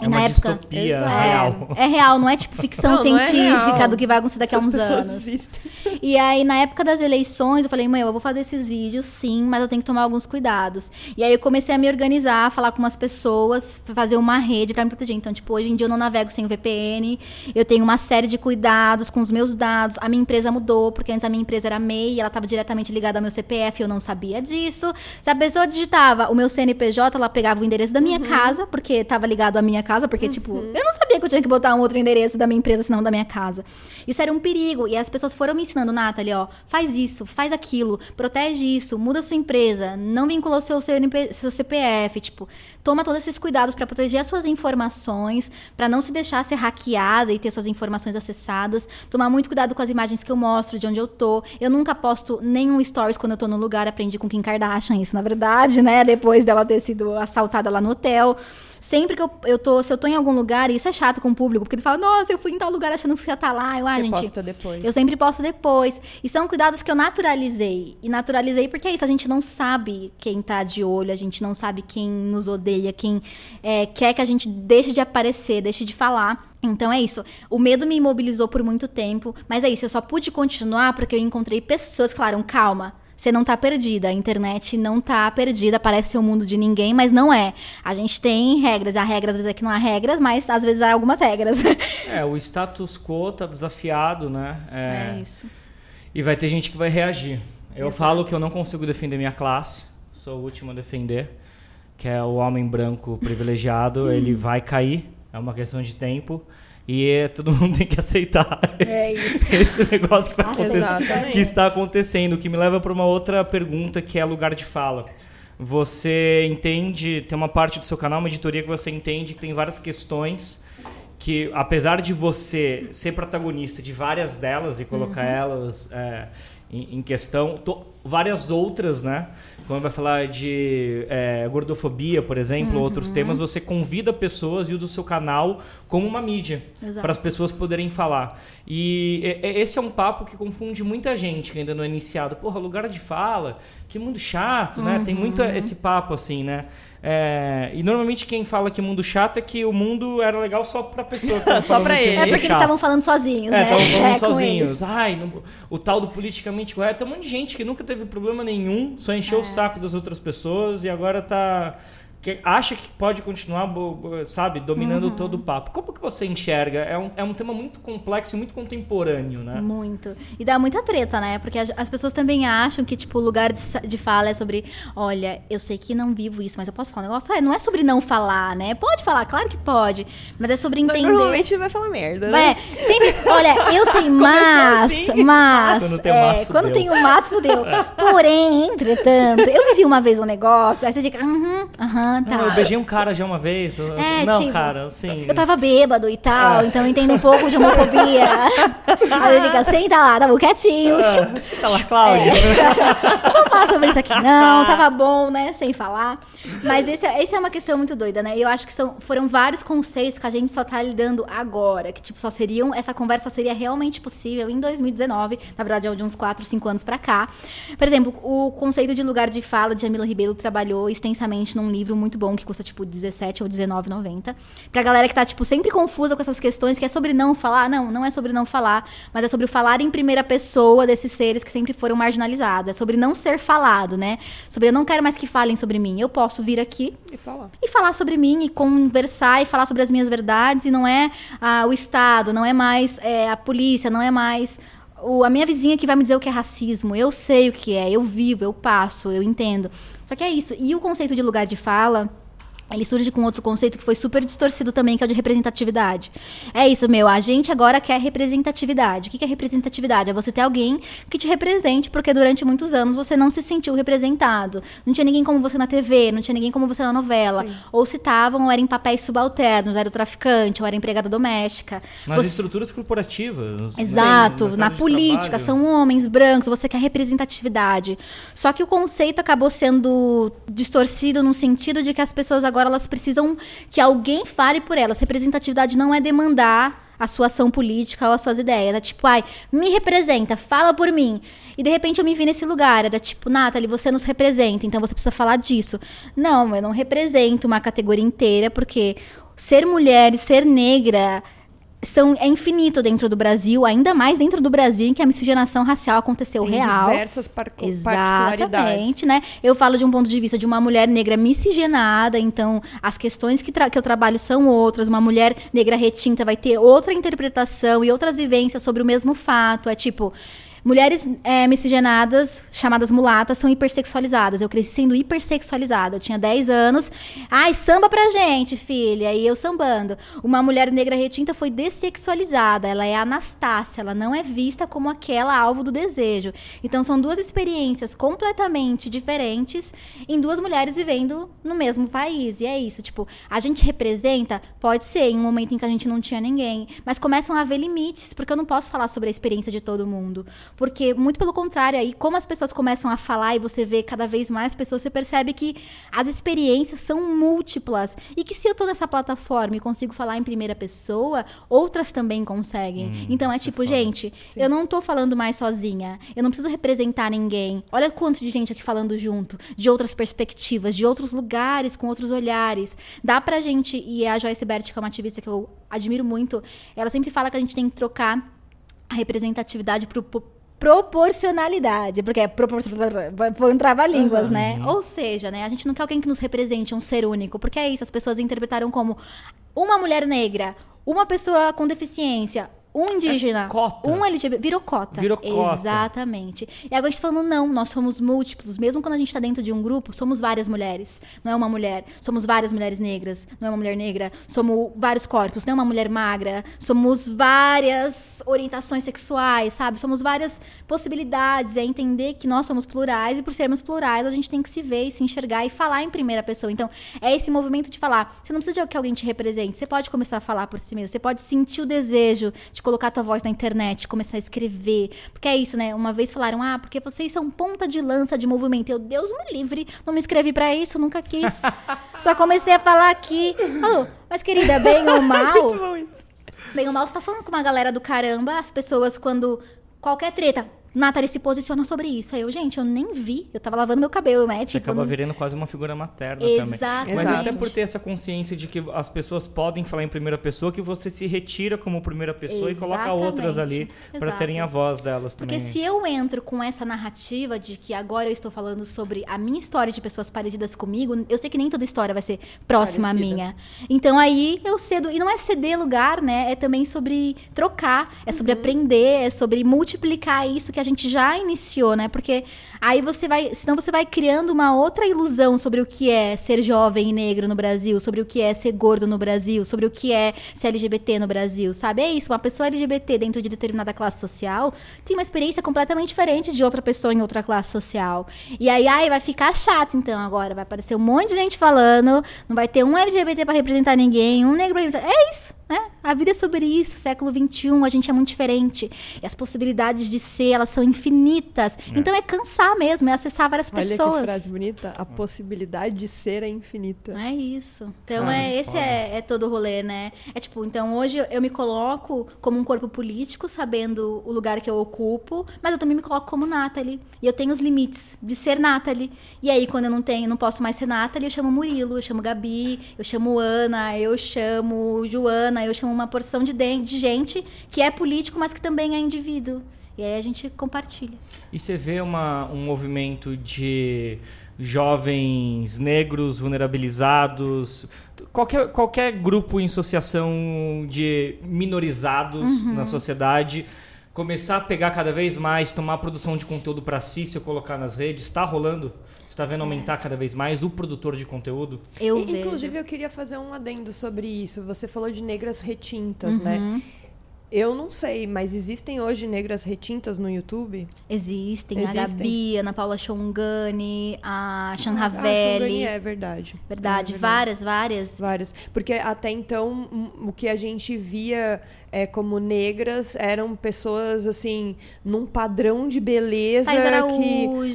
É uma distopia Exato. real. É, é real, não é tipo ficção Não, não é científica do que vai acontecer daqui a uns anos. existem. E aí, na época das eleições, eu falei, mãe, eu vou fazer esses vídeos, sim, mas eu tenho que tomar alguns cuidados. E aí eu comecei a me organizar, falar com umas pessoas, fazer uma rede pra me proteger. Então, tipo, hoje em dia eu não navego sem o VPN, eu tenho uma série de cuidados com os meus dados. A minha empresa mudou, porque antes a minha empresa era MEI, ela estava diretamente ligada ao meu CPF, eu não sabia disso. Se a pessoa digitava o meu CNPJ, ela pegava o endereço da minha casa, porque estava ligado à minha casa, porque, tipo, eu não sabia que eu tinha que botar um outro endereço da minha empresa, senão da minha casa. Isso era um perigo. E as pessoas foram me ensinando, Nathalie, ó, faz isso, faz aquilo, protege isso, muda sua empresa, não vincula o seu, CNP seu CPF, tipo, toma todos esses cuidados para proteger as suas informações, para não se deixar ser hackeada e ter suas informações acessadas, tomar muito cuidado com as imagens que eu mostro, de onde eu tô. Eu nunca posto nenhum stories quando eu tô no lugar, aprendi com Kim Kardashian isso, na verdade, né? Depois dela ter sido assaltada lá no hotel. Sempre que eu, eu tô, se eu tô em algum lugar, e isso é chato com o público, porque ele fala, nossa, eu fui em tal lugar achando que você ia estar lá. Eu, ah, Você gente, posta depois. eu sempre posto depois. E são cuidados que eu naturalizei. E naturalizei porque é isso, a gente não sabe quem tá de olho, a gente não sabe quem nos odeia, quem é, quer que a gente deixe de aparecer, deixe de falar. Então é isso. O medo me imobilizou por muito tempo, mas é isso, eu só pude continuar porque eu encontrei pessoas que falaram, calma. Você não tá perdida, a internet não tá perdida, parece ser o mundo de ninguém, mas não é. A gente tem regras, há regras, às vezes aqui não há regras, mas às vezes há algumas regras. [LAUGHS] É, o status quo tá desafiado, né? É, isso. E vai ter gente que vai reagir. Eu falo que eu não consigo defender minha classe, sou o último a defender, que é o homem branco privilegiado, ele vai cair, é uma questão de tempo. E é- todo mundo tem que aceitar [LAUGHS] É esse, isso. esse negócio que vai acontecer, Exatamente. que está acontecendo, que me leva para uma outra pergunta que é lugar de fala. Você entende, tem uma parte do seu canal, uma editoria que você entende que tem várias questões que, apesar de você ser protagonista de várias delas e colocar elas é, em, em questão, to- várias outras, né? Quando vai falar de é, gordofobia, por exemplo, outros temas, você convida pessoas e usa o seu canal como uma mídia para as pessoas poderem falar. E esse é um papo que confunde muita gente que ainda não é iniciado. Porra, lugar de fala, que mundo chato, né? Tem muito Uhum. esse papo assim, né? É, e normalmente quem fala que mundo chato é que o mundo era legal só pra pessoa. [LAUGHS] Só pra que ele. É porque eles chato. estavam falando sozinhos, É, né? estavam falando [LAUGHS] É, sozinhos. eles. Ai, não- o tal do politicamente correto. Tem um monte de gente que nunca teve problema nenhum, só encheu É. o saco das outras pessoas e agora tá. Que acha que pode continuar, sabe, dominando Uhum. todo o papo. Como que você enxerga? É um, é um tema muito complexo e muito contemporâneo, né? Muito. E dá muita treta, né? Porque as, as pessoas também acham que, tipo, o lugar de, de fala é sobre, olha, eu sei que não vivo isso, mas eu posso falar um negócio? É, não é sobre não falar, né? Pode falar, claro que pode. Mas é sobre entender. Normalmente ele vai falar merda, né? É, sempre. Olha, eu sei, [LAUGHS] mas. assim. Mas. Quando tem é, mas, quando tem o mas, fudeu. [LAUGHS] Porém, entretanto, eu vivi uma vez um negócio, aí você fica, aham, aham, tá. Não, eu beijei um cara já uma vez. É, não, tipo, cara, assim. Eu tava bêbado e tal, Ah. então eu entendo um pouco de homofobia. [LAUGHS] Aí ele fica, senta lá, tava quietinho. Tá lá, Cláudia. [LAUGHS] Não vamos falar sobre isso aqui, não. [LAUGHS] Tava bom, né? Sem falar. Mas esse, é- esse é uma questão muito doida, né? E eu acho que são, foram vários conceitos que a gente só tá lidando agora. Que, tipo, só seriam. Essa conversa seria realmente possível em 2019. Na verdade, é de uns 4, 5 anos pra cá. Por exemplo, o conceito de lugar de fala de Jamila Ribeiro trabalhou extensamente num livro muito bom que custa, tipo, 17 ou 19,90. Pra galera que tá, tipo, sempre confusa com essas questões, que é sobre não falar. Não, não é sobre não falar, mas é sobre o falar em primeira pessoa desses seres que sempre foram marginalizados. É sobre não ser falado, né? Sobre eu não quero mais que falem sobre mim. Eu posso vir aqui E falar. e falar sobre mim e conversar e falar sobre as minhas verdades e não é ah, o Estado, não é mais é, a polícia, não é mais o- a minha vizinha que vai me dizer o que é racismo. Eu sei o que é, eu vivo, eu passo, eu entendo. Só que é isso. E o conceito de lugar de fala. Ele surge com outro conceito que foi super distorcido também, que é o de representatividade. É isso, meu. A gente agora quer representatividade. O que é representatividade? É você ter alguém que te represente, porque durante muitos anos você não se sentiu representado. Não tinha ninguém como você na TV, não tinha ninguém como você na novela. Ou citavam, ou era em papéis subalternos, era o traficante, ou era empregada doméstica. Nas Você- estruturas corporativas. né, Exato, na política, são homens brancos, você quer representatividade. Só que o conceito acabou sendo distorcido no sentido de que as pessoas agora elas precisam que alguém fale por elas. Representatividade não é demandar a sua ação política ou as suas ideias. É tipo, ai, me representa, fala por mim. E de repente eu me vi nesse lugar. Era tipo, Nathalie, você nos representa, então você precisa falar disso. Não, eu não represento uma categoria inteira, porque ser mulher e ser negra são, é infinito dentro do Brasil, ainda mais dentro do Brasil, em que a miscigenação racial aconteceu Tem real. diversas par particularidades. Exatamente, né? Eu falo de um ponto de vista de uma mulher negra miscigenada, então as questões que, que eu trabalho são outras. Uma mulher negra retinta vai ter outra interpretação e outras vivências sobre o mesmo fato. É tipo, Mulheres é, miscigenadas, chamadas mulatas, são hipersexualizadas. Eu cresci sendo hipersexualizada. Eu tinha 10 anos. Ai, samba pra gente, filha. E eu sambando. Uma mulher negra retinta foi dessexualizada. Ela é Anastácia. Ela não é vista como aquela alvo do desejo. Então, são duas experiências completamente diferentes em duas mulheres vivendo no mesmo país. E é isso. Tipo, a gente representa, pode ser, em um momento em que a gente não tinha ninguém. Mas começam a haver limites, porque eu não posso falar sobre a experiência de todo mundo. Porque, muito pelo contrário, aí, como as pessoas começam a falar e você vê cada vez mais pessoas, você percebe que as experiências são múltiplas. E que se eu tô nessa plataforma e consigo falar em primeira pessoa, outras também conseguem. Hum, então é tipo, é gente, Sim. eu não tô falando mais sozinha. Eu não preciso representar ninguém. Olha quanto de gente aqui falando junto, de outras perspectivas, de outros lugares, com outros olhares. Dá pra gente, e a Joyce Bert, que é uma ativista que eu admiro muito, ela sempre fala que a gente tem que trocar a representatividade pro, proporcionalidade, porque é foi um trava-línguas, uhum. né? Ou seja, né, a gente não quer alguém que nos represente um ser único, porque é isso, as pessoas interpretaram como uma mulher negra, uma pessoa com deficiência, um indígena, é cota. um LGBT, virou cota. Virou cota. Exatamente. E agora a gente tá falando, não, nós somos múltiplos. Mesmo quando a gente está dentro de um grupo, somos várias mulheres. Não é uma mulher. Somos várias mulheres negras. Não é uma mulher negra. Somos vários corpos. Não é uma mulher magra. Somos várias orientações sexuais, sabe? Somos várias possibilidades. É entender que nós somos plurais e por sermos plurais, a gente tem que se ver e se enxergar e falar em primeira pessoa. Então, é esse movimento de falar. Você não precisa de que alguém te represente. Você pode começar a falar por si mesmo. Você pode sentir o desejo de colocar tua voz na internet, começar a escrever. Porque é isso, né? Uma vez falaram, ah, porque vocês são ponta de lança de movimento. Eu, Deus me livre, não me inscrevi para isso, nunca quis. Só comecei a falar aqui. Mas querida, bem ou [LAUGHS] mal. bem ou mal, você tá falando com uma galera do caramba, as pessoas quando qualquer treta, Nathalie se posiciona sobre isso. Aí eu, gente, eu nem vi. Eu tava lavando meu cabelo, né? Tipo, Você acaba virando quase uma figura materna Exato. também. Mas até por ter essa consciência de que as pessoas podem falar em primeira pessoa, que você se retira como primeira pessoa Exatamente. e coloca outras ali para terem a voz delas também. Porque se eu entro com essa narrativa de que agora eu estou falando sobre a minha história de pessoas parecidas comigo, eu sei que nem toda história vai ser próxima Parecida. à minha. Então aí eu cedo. E não é ceder lugar, né? É também sobre trocar, é sobre uhum. aprender, é sobre multiplicar isso que a gente já iniciou, né? Porque aí você vai, senão você vai criando uma outra ilusão sobre o que é ser jovem e negro no Brasil, sobre o que é ser gordo no Brasil, sobre o que é ser LGBT no Brasil, sabe? É isso, uma pessoa LGBT dentro de determinada classe social tem uma experiência completamente diferente de outra pessoa em outra classe social. E aí, aí vai ficar chato então agora, vai aparecer um monte de gente falando, não vai ter um LGBT para representar ninguém, um negro pra representar. É isso, né? A vida é sobre isso, século XXI, a gente é muito diferente. E as possibilidades de ser, elas são infinitas. É. Então é cansar mesmo, é acessar várias Olha pessoas. Olha que frase bonita. A possibilidade de ser é infinita. É isso. Então é, esse é, é, todo o rolê, né? É tipo, então hoje eu me coloco como um corpo político, sabendo o lugar que eu ocupo, mas eu também me coloco como Nathalie. E eu tenho os limites de ser Nathalie. E aí, quando eu não tenho, não posso mais ser Nathalie, eu chamo Murilo, eu chamo Gabi, eu chamo Ana, eu chamo Joana, eu chamo uma porção de, de gente que é político, mas que também é indivíduo. E aí a gente compartilha. E você vê uma, um movimento de jovens negros vulnerabilizados, qualquer, qualquer grupo em associação de minorizados uhum. na sociedade começar a pegar cada vez mais, tomar produção de conteúdo para si, se eu colocar nas redes, está rolando? Você está vendo aumentar cada vez mais o produtor de conteúdo? Eu e, Inclusive, eu queria fazer um adendo sobre isso. Você falou de negras retintas, né? uhum. né? Eu não sei, mas existem hoje negras retintas no YouTube? Existem. existem. A Gabi, a Ana Paula Chongani, a Shan ah, Ravelli. é verdade. Verdade, é verdade. várias, várias. Várias. Porque até então, o que a gente via é, como negras eram pessoas assim num padrão de beleza Araújo,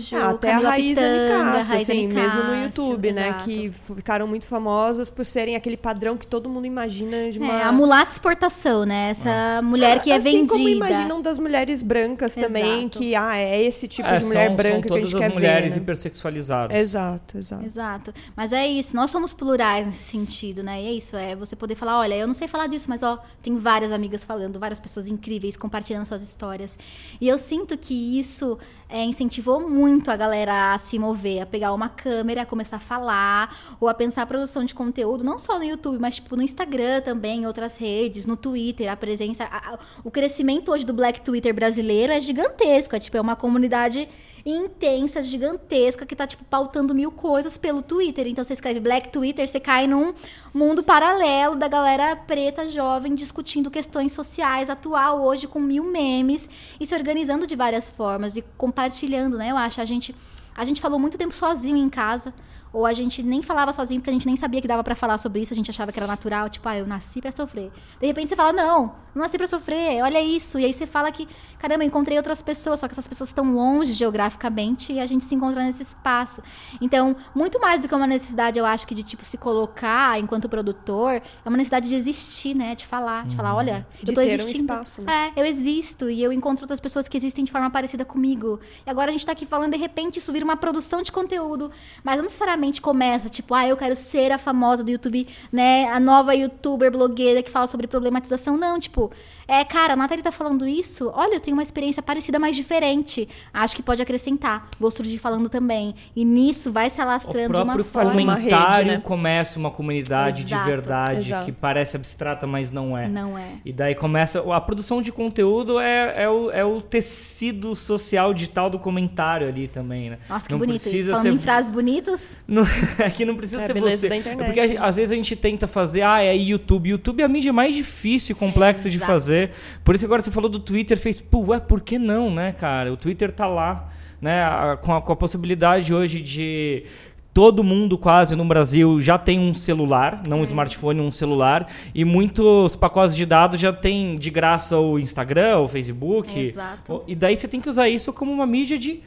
que ah, até Camila a Raíza Nicásio, assim, mesmo no YouTube, né, exato. né, que ficaram muito famosas por serem aquele padrão que todo mundo imagina de uma é, a mulata exportação, né? Essa ah. mulher que é assim vendida. como imaginam das mulheres brancas também, Exato. que ah, é esse tipo É, de mulher são, branca são que a gente as quer mulheres ver. Né? hipersexualizadas. Exato, exato. Exato. Mas é isso, nós somos plurais nesse sentido, né? E é isso, é você poder falar, olha, eu não sei falar disso, mas ó, tem várias amigas falando, várias pessoas incríveis compartilhando suas histórias. E eu sinto que isso é, incentivou muito a galera a se mover, a pegar uma câmera, a começar a falar, ou a pensar a produção de conteúdo, não só no YouTube, mas tipo no Instagram também, em outras redes, no Twitter, a presença. a- a- o crescimento hoje do Black Twitter brasileiro é gigantesco. É tipo, é uma comunidade intensa, gigantesca, que tá, tipo, pautando mil coisas pelo Twitter. Então você escreve Black Twitter, você cai num mundo paralelo da galera preta, jovem, discutindo questões sociais, atual hoje, com mil memes e se organizando de várias formas e compartilhando, né? Eu acho. A gente, a gente falou muito tempo sozinho em casa. Ou a gente nem falava sozinho porque a gente nem sabia que dava pra falar sobre isso, a gente achava que era natural, tipo, ah, eu nasci pra sofrer. De repente você fala, não, não nasci pra sofrer, olha isso. E aí você fala que, caramba, eu encontrei outras pessoas, só que essas pessoas estão longe geograficamente e a gente se encontra nesse espaço. Então, muito mais do que uma necessidade, eu acho que de tipo se colocar enquanto produtor, é uma necessidade de existir, né? De falar, de falar, olha, De eu tô ter um existindo. espaço, né? É, eu existo e eu encontro outras pessoas que existem de forma parecida comigo. E agora a gente tá aqui falando, de repente, isso vira uma produção de conteúdo. Mas não necessariamente começa, tipo, ah, eu quero ser a famosa do YouTube, né? A nova youtuber blogueira que fala sobre problematização. Não, tipo, é, cara, a Nathalie tá falando isso. Olha, eu tenho uma experiência parecida, mas diferente. Acho que pode acrescentar. Vou surgir falando também. E nisso vai se O alastrando de uma próprio forma. Uma comentário rede, né? começa uma comunidade Exato, de verdade exato. que parece abstrata, mas não é. Não é. E daí começa. A produção de conteúdo é, é, o, é o tecido social digital do comentário ali também, né? Nossa, que não bonito isso. precisa Falando ser em frases bonitas. Não, [LAUGHS] é que não precisa É ser você. da É internet, porque né? às vezes a gente tenta fazer, ah, é YouTube. YouTube é a mídia mais difícil e complexa de Exato. fazer. Por isso agora você falou do Twitter, fez, pô, ué, por que não, né, cara? O Twitter tá lá, né, a- com, a, com a possibilidade hoje de todo mundo quase no Brasil já tem um celular, não um smartphone, um celular, e muitos pacotes de dados já tem de graça o Instagram, o Facebook. Exato. E daí você tem que usar isso como uma mídia de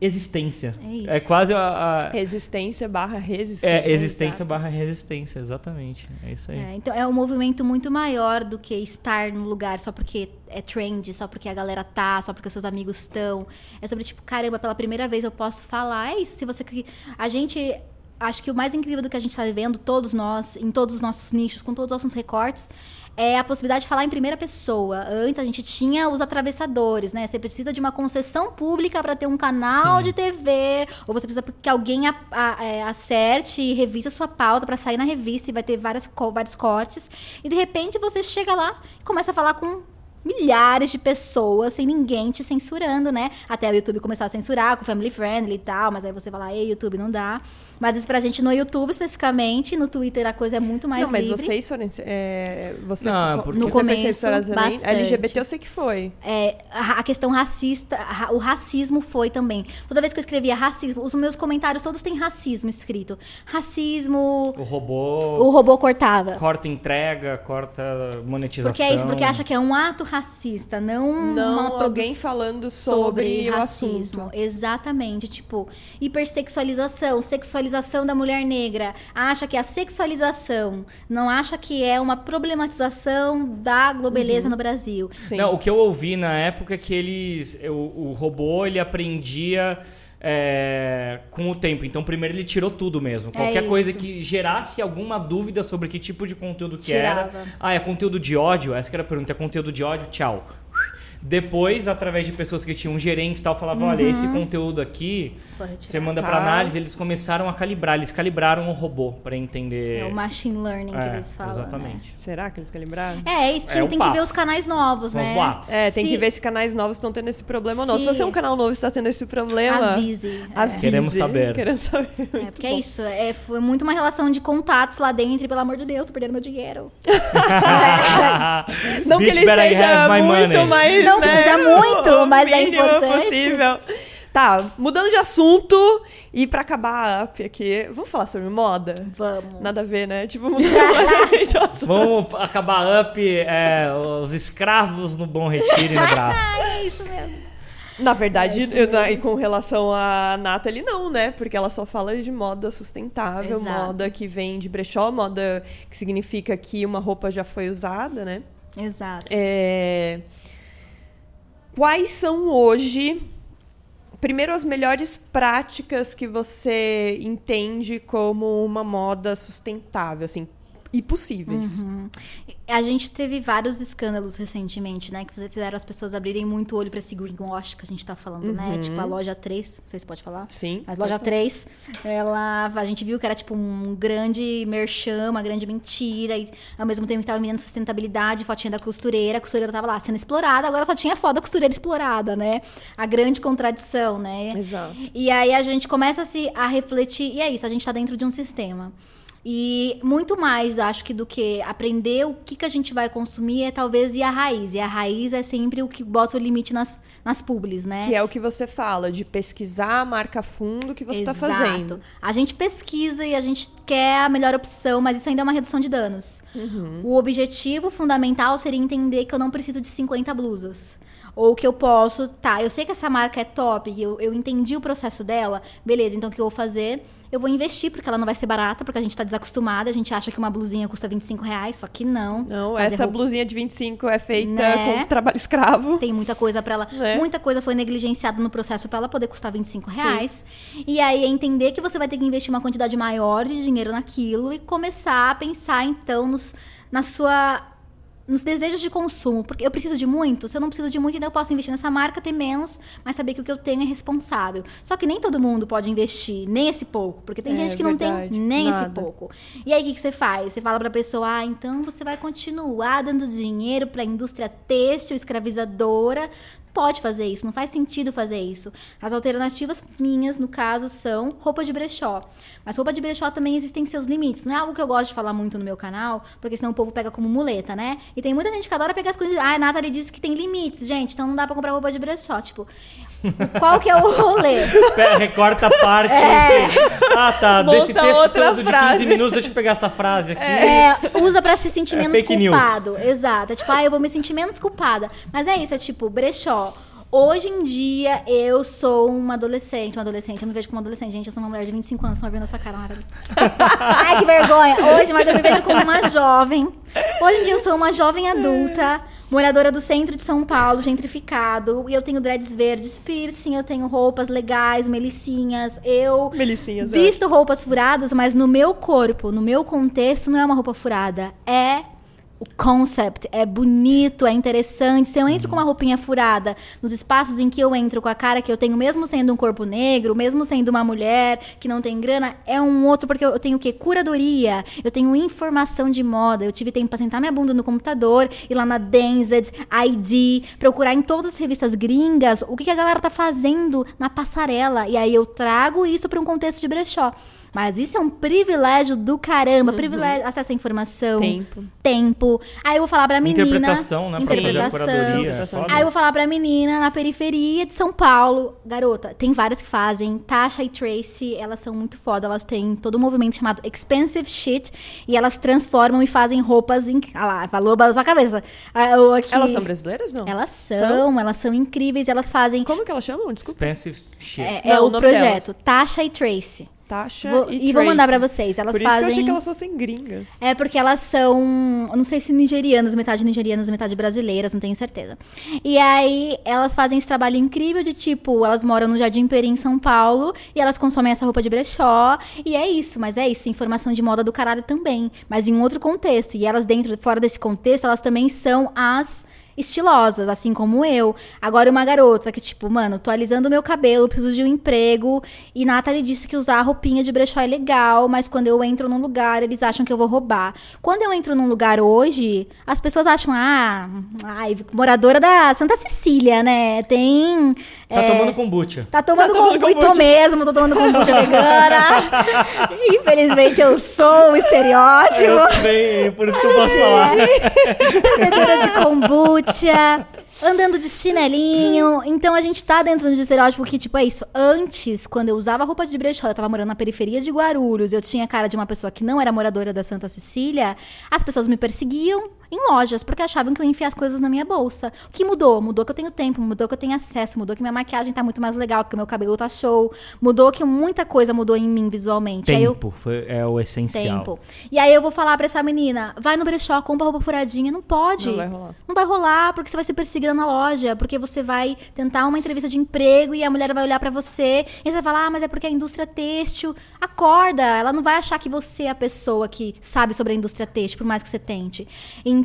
existência. É isso. É quase a- a, Resistência barra resistência. é, existência Exato. barra resistência, exatamente. É isso aí. É, então é um movimento muito maior do que estar num lugar só porque é trend, só porque a galera tá, só porque os seus amigos estão. É sobre tipo, caramba, pela primeira vez eu posso falar. É isso, se você que- a gente acho que o mais incrível do que a gente está vivendo, todos nós, em todos os nossos nichos, com todos os nossos recortes, é a possibilidade de falar em primeira pessoa. Antes a gente tinha os atravessadores, né? Você precisa de uma concessão pública para ter um canal de TV, ou você precisa que alguém a- a- é, acerte e revisa a sua pauta para sair na revista e vai ter várias, co- vários cortes. E de repente você chega lá e começa a falar com milhares de pessoas sem ninguém te censurando, né? Até o YouTube começar a censurar com Family Friendly e tal, mas aí você fala, ei, YouTube, não dá. Mas isso pra gente no YouTube especificamente, no Twitter a coisa é muito mais não, mas livre. vocês foram. É, você Não, ficou- porque- No você começo, também. LGBT eu sei que foi. É, a, a questão racista, a- o racismo foi também. Toda vez que eu escrevia racismo, os meus comentários todos têm racismo escrito. Racismo, O robô o robô cortava. corta entrega, corta monetização. Porque é isso, porque acha que é um ato racista, não, Não uma alguém falando sobre, o racismo. assunto. Exatamente. Tipo, hipersexualização, sexualização da mulher negra. Acha que é a sexualização, não acha que é uma problematização da globeleza Uhum. no Brasil. Sim. Não, o que eu ouvi na época é que eles. O, o robô ele aprendia. é, com o tempo. Então, primeiro ele tirou tudo mesmo. Qualquer coisa É isso. que gerasse alguma dúvida sobre que tipo de conteúdo que Tirava. era. Ah, é conteúdo de ódio? Essa que era a pergunta. É conteúdo de ódio? Tchau. Depois, através de pessoas que tinham gerentes e tal, falavam: olha, esse conteúdo aqui, você manda Tá. pra análise, eles começaram a calibrar. Eles calibraram o robô pra entender. É o machine learning que É, eles falam. né? Exatamente. Será que eles calibraram? É, isso É tem que ver os canais novos, São os né? boatos. É, tem Se- que ver se canais novos estão tendo esse problema ou não. Se Se- você é um canal novo e está tendo esse problema, Avise. é. avise. Queremos saber. Queremos saber. É, porque é isso, é, foi muito uma relação de contatos lá dentro, e pelo amor de Deus, tô perdendo meu dinheiro. [LAUGHS] Não que Bitch, ele better seja muito money. mais. Não que né, seja muito, o mas é importante. possível. Tá, mudando de assunto e pra acabar a up aqui, vamos falar sobre moda? Vamos. Nada a ver, né? Tipo, mudando [LAUGHS] assunto. Vamos acabar up é, os escravos no Bom Retiro e no braço. [LAUGHS] É isso mesmo. Na verdade, eu- na- e com relação a Nathalie, não, né? Porque ela só fala de moda sustentável, Exato. moda que vem de brechó, moda que significa que uma roupa já foi usada, né? Exato. É, Quais são hoje, primeiro, as melhores práticas que você entende como uma moda sustentável, assim, e possíveis? Uhum. A gente teve vários escândalos recentemente, né? Que fizeram as pessoas abrirem muito o olho pra esse greenwash que a gente tá falando, né? Uhum. Tipo a loja 3, não sei se pode falar. Sim. Mas loja 3, ela, a gente viu que era tipo um grande merchan, uma grande mentira. E ao mesmo tempo que tava mirando sustentabilidade, fotinha da costureira. A costureira tava lá sendo explorada, agora só tinha foto da costureira explorada, né? A grande contradição, né? Exato. E aí a gente começa a, se, a refletir, e é isso, a gente tá dentro de um sistema. E muito mais, acho que do que aprender o que, que a gente vai consumir é talvez ir à raiz. E a raiz é sempre o que bota o limite nas, nas publis, né? Que é o que você fala, de pesquisar a marca fundo que você está Exato. fazendo. A gente pesquisa e a gente quer a melhor opção, mas isso ainda é uma redução de danos. Uhum. O objetivo fundamental seria entender que eu não preciso de 50 blusas. Ou que eu posso, tá, eu sei que essa marca é top, eu, eu entendi o processo dela, beleza, então o que eu vou fazer? Eu vou investir, porque ela não vai ser barata, porque a gente tá desacostumada, a gente acha que uma blusinha custa 25 reais, só que não. Não, Fazer essa roupa- blusinha de 25 é feita Né? com trabalho escravo. Tem muita coisa para ela. Né? Muita coisa foi negligenciada no processo para ela poder custar 25 reais. E aí é entender que você vai ter que investir uma quantidade maior de dinheiro naquilo e começar a pensar, então, nos, na sua. Nos desejos de consumo. Porque eu preciso de muito? Se eu não preciso de muito, então eu posso investir nessa marca, ter menos, mas saber que o que eu tenho é responsável. Só que nem todo mundo pode investir, nem esse pouco. Porque tem É, gente que não verdade. tem nem esse Nada. pouco. E aí, o que, que você faz? Você fala pra pessoa, ah, então você vai continuar dando dinheiro pra indústria têxtil, escravizadora. Pode fazer isso, não faz sentido fazer isso. As alternativas minhas, no caso, são roupa de brechó. Mas roupa de brechó também existem seus limites. Não é algo que eu gosto de falar muito no meu canal, porque senão o povo pega como muleta, né? E tem muita gente que adora pegar as coisas. Ah, a Nathalie disse que tem limites, gente, então não dá pra comprar roupa de brechó. Tipo, qual que é o rolê? Pe- Recorta a parte. Ah, tá. Monta Desse texto todo de frase. 15 minutos, deixa eu pegar essa frase aqui. É, usa pra se sentir É menos fake news. culpado. Exato. É tipo, ah, eu vou me sentir menos culpada. Mas é isso, é tipo, brechó. Hoje em dia, eu sou uma adolescente. Uma adolescente, eu me vejo como uma adolescente. Gente, eu sou uma mulher de 25 anos, estão vendo essa cara hora. [LAUGHS] Ai, que vergonha. Hoje, mas eu me vejo como uma jovem. Hoje em dia, eu sou uma jovem adulta. Moradora do centro de São Paulo, gentrificado. E eu tenho dreads verdes, piercing, eu tenho roupas legais, melicinhas. Eu Melicinhas, visto roupas furadas, mas no meu corpo, no meu contexto, não é uma roupa furada. É o concept, é bonito, é interessante. Se eu entro com uma roupinha furada nos espaços em que eu entro com a cara que eu tenho, mesmo sendo um corpo negro, mesmo sendo uma mulher que não tem grana, é um outro, porque eu tenho o quê? Curadoria, eu tenho informação de moda. Eu tive tempo pra sentar minha bunda no computador, ir lá na Denzed, ID, procurar em todas as revistas gringas o que, que a galera tá fazendo na passarela. E aí eu trago isso pra um contexto de brechó. Mas isso é um privilégio do caramba. Privilégio, acesso à informação. Tempo. Tempo. Aí eu vou falar pra menina. Interpretação, né? Pra fazer a Interpretação. curadoria. É foda. Aí eu vou falar pra menina na periferia de São Paulo. Garota, tem várias que fazem. Tasha e Tracy, elas são muito foda. Elas têm todo um movimento chamado Expensive Shit. E elas transformam e fazem roupas em. Ah lá, falou, barulho sua cabeça. Ah, eu aqui- Elas são brasileiras, não? Elas são, elas são incríveis. Elas fazem. Como que elas chamam? Desculpa. Expensive shit. É, Não, é o o projeto Tasha e Tracy. Tasha Vou- e e vou mandar pra vocês. Elas Por isso eu achei que elas fossem gringas. É porque elas são, não sei se nigerianas, metade nigerianas, metade brasileiras, não tenho certeza. E aí elas fazem esse trabalho incrível de tipo, elas moram no Jardim Peri em São Paulo e elas consomem essa roupa de brechó e é isso, mas é isso, informação de moda do caralho também, mas em um outro contexto. E elas dentro, fora desse contexto, elas também são as estilosas, assim como eu. Agora, uma garota que, tipo, mano, tô alisando meu cabelo, preciso de um emprego. E Nathalie disse que usar roupinha de brechó é legal, mas quando eu entro num lugar, eles acham que eu vou roubar. Quando eu entro num lugar hoje, as pessoas acham, ah, ai, moradora da Santa Cecília, né? Tem. Tá é, tomando kombucha. Tá tomando, Tá tomando kombucha kombucha. mesmo, tô tomando kombucha vegana. [LAUGHS] Infelizmente eu sou o estereótipo. Eu também, por isso que eu posso falar. Bebedora de kombucha. Andando de chinelinho. Então a gente tá dentro de estereótipo que, tipo, é isso. Antes, quando eu usava roupa de brechó, eu tava morando na periferia de Guarulhos, eu tinha cara de uma pessoa que não era moradora da Santa Cecília, as pessoas me perseguiam em lojas, porque achavam que eu ia enfiar as coisas na minha bolsa. O que mudou? Mudou que eu tenho tempo, mudou que eu tenho acesso, mudou que minha maquiagem tá muito mais legal, que o meu cabelo tá show, mudou que muita coisa mudou em mim visualmente. Aí eu- Tempo foi, é o essencial. tempo. E aí eu vou falar pra essa menina, vai no brechó, compra roupa furadinha. Não pode. Não vai rolar. Não vai rolar, porque você vai ser perseguida na loja, porque você vai tentar uma entrevista de emprego e a mulher vai olhar pra você e você vai falar, ah, mas é porque a indústria têxtil. Acorda, ela não vai achar que você é a pessoa que sabe sobre a indústria têxtil, por mais que você tente. Então,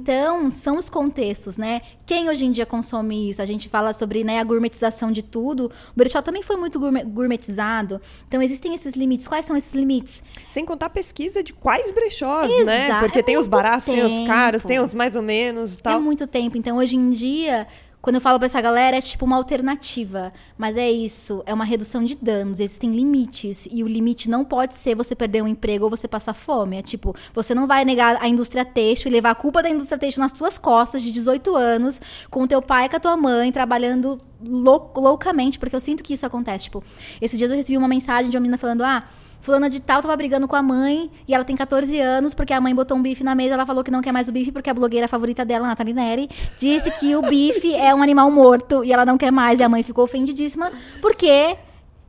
são os contextos, né? Quem hoje em dia consome isso? A gente fala sobre né, a gourmetização de tudo. O brechó também foi muito gourmet- gourmetizado. Então, existem esses limites. Quais são esses limites? Sem contar a pesquisa de quais brechós, né? Exato. Porque É tem os baratos, tem os tempo. caros, tem os mais ou menos e É tal. muito tempo. Então, hoje em dia, quando eu falo pra essa galera, é tipo uma alternativa. Mas é isso, é uma redução de danos. Existem limites. E o limite não pode ser você perder um emprego ou você passar fome. É tipo, você não vai negar a indústria têxtil e levar a culpa da indústria têxtil nas suas costas de 18 anos, com o teu pai e com a tua mãe, trabalhando lou- loucamente, porque eu sinto que isso acontece. Tipo, esses dias eu recebi uma mensagem de uma menina falando, ah. Fulana de tal tava brigando com a mãe e ela tem 14 anos porque a mãe botou um bife na mesa. Ela falou que não quer mais o bife porque a blogueira favorita dela, Nathalie Neri, disse que o bife é um animal morto e ela não quer mais. E a mãe ficou ofendidíssima porque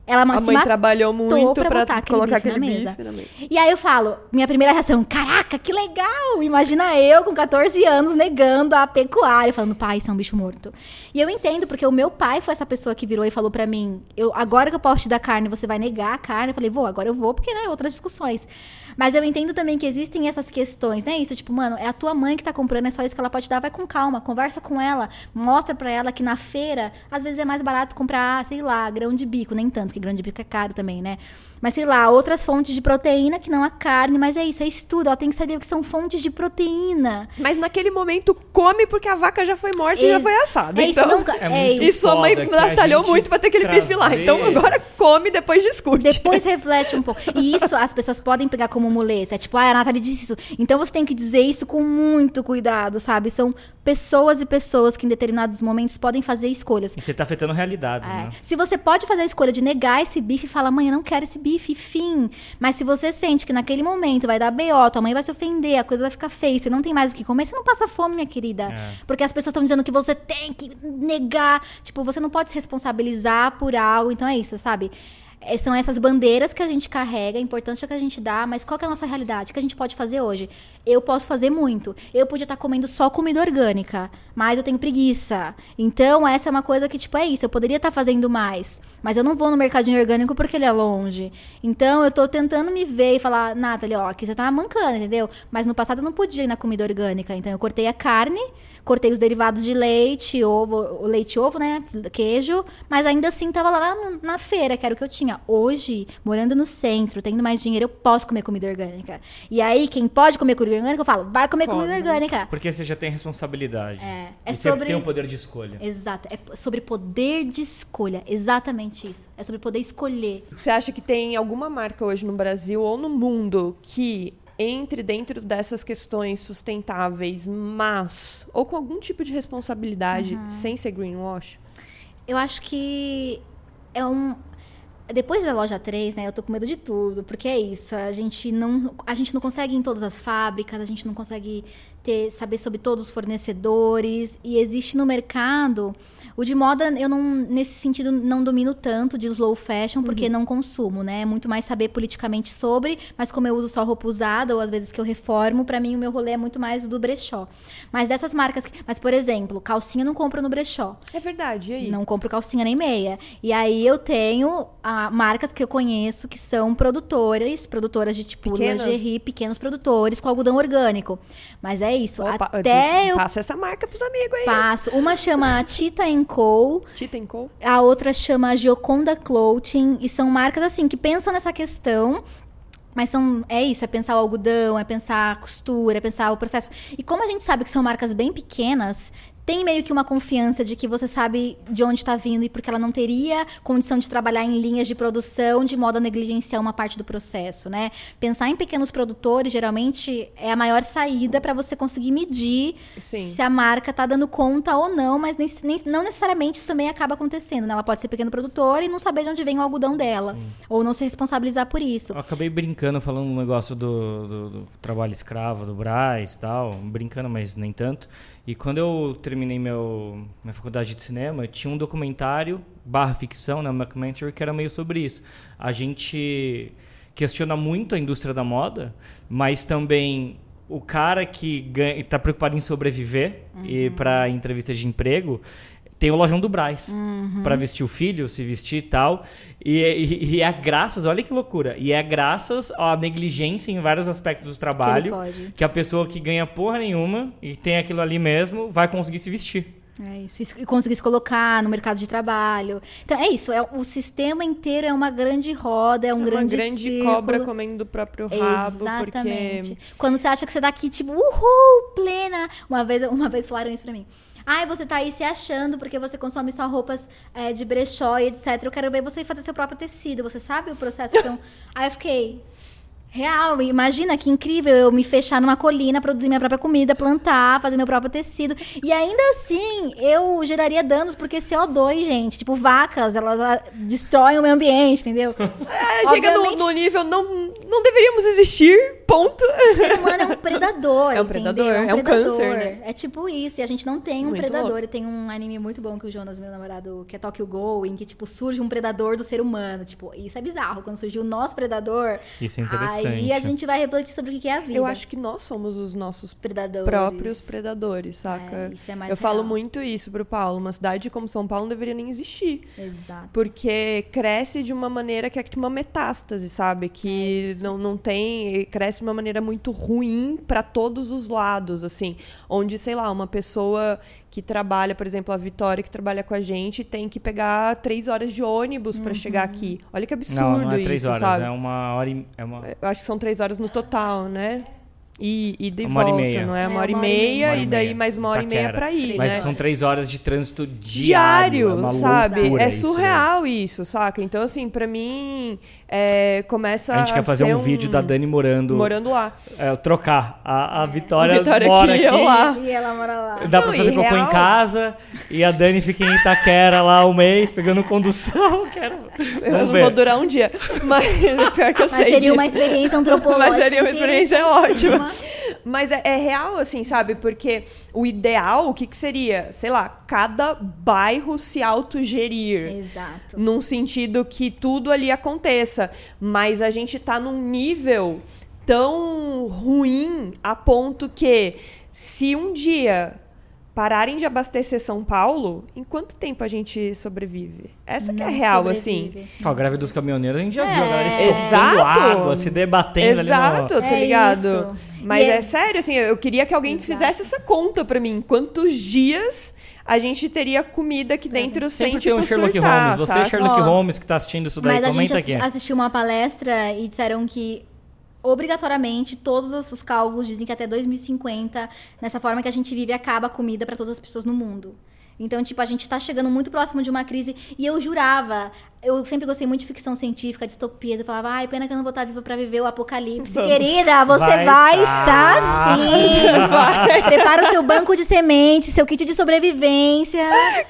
ela A mãe trabalhou muito pra pra, aquele colocar bife aquele na mesa. bife na mesa. E aí eu falo, minha primeira reação, caraca, que legal! Imagina eu com 14 anos negando a pecuária, falando, pai, isso é um bicho morto. E eu entendo, porque o meu pai foi essa pessoa que virou e falou pra mim, eu, agora que eu posso te dar carne, você vai negar a carne? Eu falei, vou, agora eu vou, porque, né, outras discussões. Mas eu entendo também que existem essas questões, né? Isso, tipo, mano, é a tua mãe que tá comprando, é só isso que ela pode dar, vai com calma, conversa com ela, mostra pra ela que na feira, às vezes é mais barato comprar, sei lá, grão de bico, nem tanto, que grão de bico é caro também, né? Mas sei lá, outras fontes de proteína que não a carne, mas é isso, é estudo, ela tem que saber o que são fontes de proteína. Mas naquele momento come porque a vaca já foi morta e já Ex- foi assada. é isso, então, nunca- É é muito E sua mãe batalhou muito pra ter aquele bife lá. Então agora come e depois discute. Depois [LAUGHS] reflete um pouco. E isso as pessoas podem pegar como muleta. Tipo, ah, a Nathalie disse isso. Então você tem que dizer isso com muito cuidado, sabe? São pessoas e pessoas que em determinados momentos podem fazer escolhas. E você tá afetando realidades, É. né? Se você pode fazer a escolha de negar esse bife e falar, mãe, eu não quero esse bife, fim. Mas se você sente que naquele momento vai dar BO, tua mãe vai se ofender, a coisa vai ficar feia, você não tem mais o que comer, você não passa fome, minha querida. É. Porque as pessoas estão dizendo que você tem que negar. Tipo, você não pode se responsabilizar por algo. Então é isso, sabe? É, São essas bandeiras que a gente carrega, a importância que a gente dá, mas qual é a nossa realidade? O que a gente pode fazer hoje? Eu posso fazer muito. Eu podia estar comendo só comida orgânica, mas eu tenho preguiça. Então, essa é uma coisa que, tipo, é isso. Eu poderia estar fazendo mais, mas eu não vou no mercadinho orgânico porque ele é longe. Então, eu tô tentando me ver e falar, Nathalie, ó, aqui você tá mancando, entendeu? Mas no passado eu não podia ir na comida orgânica. Então, eu cortei a carne, cortei os derivados de leite, ovo, o leite e ovo, né? Queijo, mas ainda assim tava lá na feira, que era o que eu tinha. Hoje, morando no centro, tendo mais dinheiro, eu posso comer comida orgânica. E aí, quem pode comer comida orgânica, eu falo, vai comer Pode. comida orgânica. Porque você já tem responsabilidade. É, é e você sobre- tem o poder de escolha. Exato. É sobre poder de escolha. Exatamente isso. É sobre poder escolher. Você acha que tem alguma marca hoje no Brasil ou no mundo que entre dentro dessas questões sustentáveis, mas ou com algum tipo de responsabilidade Uhum. sem ser greenwash? Eu acho que é um. Depois da loja 3, né, eu tô com medo de tudo, porque é isso, a gente não, a gente não consegue ir em todas as fábricas, a gente não consegue ter, saber sobre todos os fornecedores, e existe no mercado, o de moda eu não, nesse sentido, não domino tanto de slow fashion, porque não consumo, né, é muito mais saber politicamente sobre, mas como eu uso só roupa usada, ou às vezes que eu reformo, pra mim o meu rolê é muito mais do brechó. Mas dessas marcas, que, mas por exemplo, calcinha eu não compro no brechó. É verdade, e aí? Não compro calcinha nem meia. E aí eu tenho ah, marcas que eu conheço que são produtoras, produtoras de tipo Pequenas? lingerie, pequenos produtores com algodão orgânico. Mas é isso. Opa, Até eu Passa essa marca pros amigos aí. passo. Uma chama Tita Co, Tita Co. a outra chama Gioconda Clothing, e são marcas assim que pensam nessa questão. Mas são, é isso, é pensar o algodão, é pensar a costura, é pensar o processo. E como a gente sabe que são marcas bem pequenas, tem meio que uma confiança de que você sabe de onde está vindo e porque ela não teria condição de trabalhar em linhas de produção de modo a negligenciar uma parte do processo, né? Pensar em pequenos produtores geralmente é a maior saída para você conseguir medir Sim. se a marca está dando conta ou não, mas nem, nem- não necessariamente isso também acaba acontecendo, né? Ela pode ser pequeno produtor e não saber de onde vem o algodão dela, ou não se responsabilizar por isso. Eu acabei brincando, falando um negócio do, do- do trabalho escravo do Braz e tal. Brincando, mas nem tanto. E quando eu terminei meu, minha faculdade de cinema, tinha um documentário, barra ficção, né, um documentary, que era meio sobre isso. A gente questiona muito a indústria da moda, mas também o cara que está preocupado em sobreviver e para entrevistas de emprego tem o lojão do Braz para vestir o filho, se vestir e tal. E, e- e é graças, olha que loucura, e é graças à negligência em vários aspectos do trabalho pode. que a pessoa que ganha porra nenhuma e tem aquilo ali mesmo vai conseguir se vestir. É isso, e conseguir se colocar no mercado de trabalho. Então, é isso, é, o sistema inteiro é uma grande roda, é um É uma grande grande círculo. cobra comendo o próprio rabo, Exatamente. porque... Quando você acha que você tá aqui, tipo, uhul, plena. Uma vez, uma vez falaram isso pra mim. Ai, você tá aí se achando porque você consome só roupas é, de brechó e etc. Eu quero ver você fazer seu próprio tecido. Você sabe o processo? [LAUGHS] Então, aí eu fiquei. Real, imagina que incrível eu me fechar numa colina, produzir minha própria comida, plantar, fazer meu próprio tecido. E ainda assim, eu geraria danos, porque CO2, gente, tipo, vacas, elas ah, destroem o meio ambiente, entendeu? [LAUGHS] É, chega no, no nível, não, não deveríamos existir, ponto. O ser humano é um predador. [LAUGHS] É um predador, é um câncer, né? É tipo isso. E a gente não tem um Muito predador. louco. E tem um anime muito bom que o Jonas, meu namorado, que é Tokyo Ghoul, em que, tipo, surge um predador do ser humano. Tipo, isso é bizarro. Quando surgiu o nosso predador. Isso é interessante. Aí a gente vai refletir sobre o que é a vida. Eu acho que nós somos os nossos predadores. próprios predadores, saca? É, isso é mais Eu falo real. muito isso pro Paulo. Uma cidade como São Paulo não deveria nem existir. Exato. Porque cresce de uma maneira que é tipo uma metástase, sabe? É Que não, não tem. Cresce de uma maneira muito ruim para todos os lados, assim. Onde, sei lá, uma pessoa que trabalha, por exemplo, a Vitória, que trabalha com a gente, tem que pegar três horas de ônibus pra chegar aqui. Olha que absurdo não, não é três isso, horas, sabe? é uma hora e... É uma... Eu acho que são três horas no total, né? E, e de Uma hora e volta, meia. não é? É, Uma hora e meia, Uma hora e e daí meia. mais uma hora e meia Itaquera. pra ir, Mas né? são três horas de trânsito diário. diário, é uma sabe? loucura É isso, né? surreal isso, saca? Então, assim, pra mim, é, começa A gente quer fazer ser um, vídeo da Dani morando, morando lá. é, trocar. A, a Vitória, Vitória mora aqui, aqui, lá. E ela mora lá. dá Não, pra e fazer cocô real- em casa e a Dani fica em Itaquera lá um mês pegando condução. [LAUGHS] Quero... Eu Vamos não ver. vou durar um dia. Mas [LAUGHS] pior que eu Mas sei seria disso. uma experiência antropológica. Mas seria uma experiência ótima. Mas é, é real, assim, sabe? Porque o ideal, o que, que seria? Sei lá, cada bairro se autogerir. Exato. num sentido que tudo ali aconteça. Mas a gente tá num nível tão ruim a ponto que se um dia pararem de abastecer São Paulo, em quanto tempo a gente sobrevive? Essa que é real, sobrevive. assim. Ó, a greve dos caminhoneiros a gente já É. viu, a galera estocando Exato. água, se debatendo Exato, ali no... tá É ligado? isso. Mas E é... é- sério, assim, eu queria que alguém Exato. fizesse essa conta pra mim. Quantos dias a gente teria comida aqui dentro sem, Sempre tem um tipo, Sherlock surtar, Holmes. Você? Sherlock Ó, Holmes, que tá assistindo isso daí, Mas a gente comenta aqui. assistiu uma palestra e disseram que obrigatoriamente todos os os cálculos dizem que até 2050, nessa forma que a gente vive, acaba a comida para todas as pessoas no mundo. Então, tipo, a gente tá chegando muito próximo de uma crise. E eu jurava, eu sempre gostei muito de ficção científica, distopia. Eu falava, ai, pena que eu não vou estar viva pra viver o apocalipse. Querida, você Vai vai, tá. estar sim. [LAUGHS] Prepara o seu banco de sementes, seu kit de sobrevivência.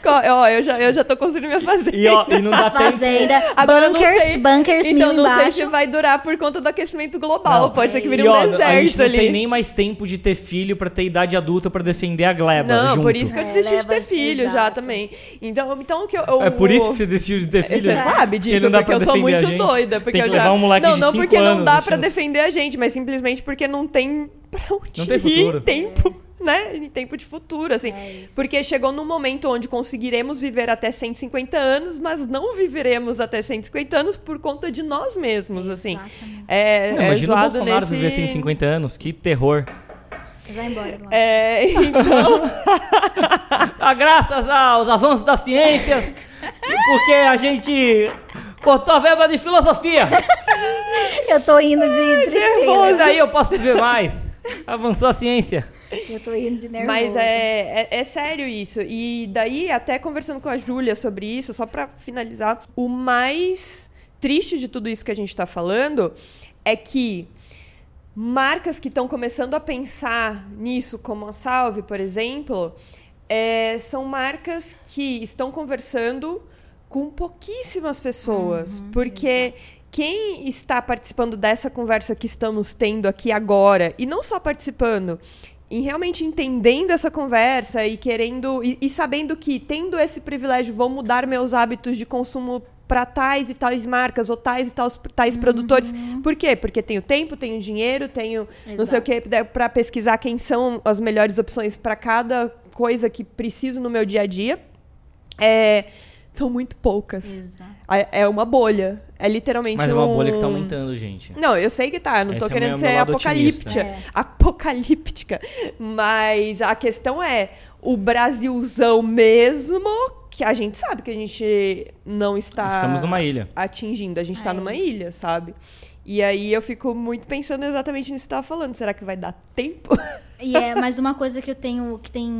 Ó, eu já, eu já tô construindo minha fazenda. E, ó, e não dá [LAUGHS] A tempo... fazenda, Agora bunkers, sei- bunkers Então mil não sei embaixo. se vai durar por conta do aquecimento global. Não. Pode ser que vire E, um ó, a deserto gente não ali. tem nem mais tempo de ter filho pra ter idade adulta pra defender a gleba Não, junto. por isso que eu É, desisti de leva- ter filho já exato. também. Então, então o que eu, eu- É por isso que você decidiu de ter filho? Você sabe disso, não dá porque eu sou muito doida. Porque Tem que eu já... um moleque não, de não porque não dá chance. defender a gente, mas simplesmente porque não tem pra onde Não tem ir futuro. tempo, né? Em tempo de futuro, assim. É porque chegou num momento onde conseguiremos viver até 150 anos, mas não viveremos até 150 anos por conta de nós mesmos, assim. É, Não, é imagina o Bolsonaro nesse... viver 150 anos, que terror. Vai embora. É, [LAUGHS] então... [LAUGHS] Graças aos avanços da ciência, porque a gente cortou a verba de filosofia. Eu tô indo de tristeza. Mas aí eu posso viver mais. Avançou a ciência. Eu tô indo de nervoso. Mas é, é, é sério isso. E daí, até conversando com a Júlia sobre isso, só pra finalizar, o mais triste de tudo isso que a gente tá falando é que marcas que estão começando a pensar nisso, como a Salve, por exemplo, é, são marcas que estão conversando com pouquíssimas pessoas. porque quem está participando dessa conversa que estamos tendo aqui agora, e não só participando, em realmente entendendo essa conversa e querendo e, e sabendo que tendo esse privilégio vou mudar meus hábitos de consumo para tais e tais marcas ou tais e tais, tais produtores. Por quê? Porque tenho tempo, tenho dinheiro, tenho não sei o que para pesquisar quem são as melhores opções para cada coisa que preciso no meu dia a dia. É, são muito poucas. Exato. É é uma bolha. É literalmente Mas é uma bolha que tá um- aumentando, gente. não, eu sei que tá, eu não tô Esse é querendo meu- ser apocalíptica, otimista. apocalíptica, mas a questão é o Brasilzão mesmo, que a gente sabe que a gente não está Estamos numa ilha. atingindo, a gente tá É numa ilha, sabe? E aí eu fico muito pensando exatamente nisso que você tava falando, será que vai dar tempo? E é mais uma coisa que eu tenho, que tem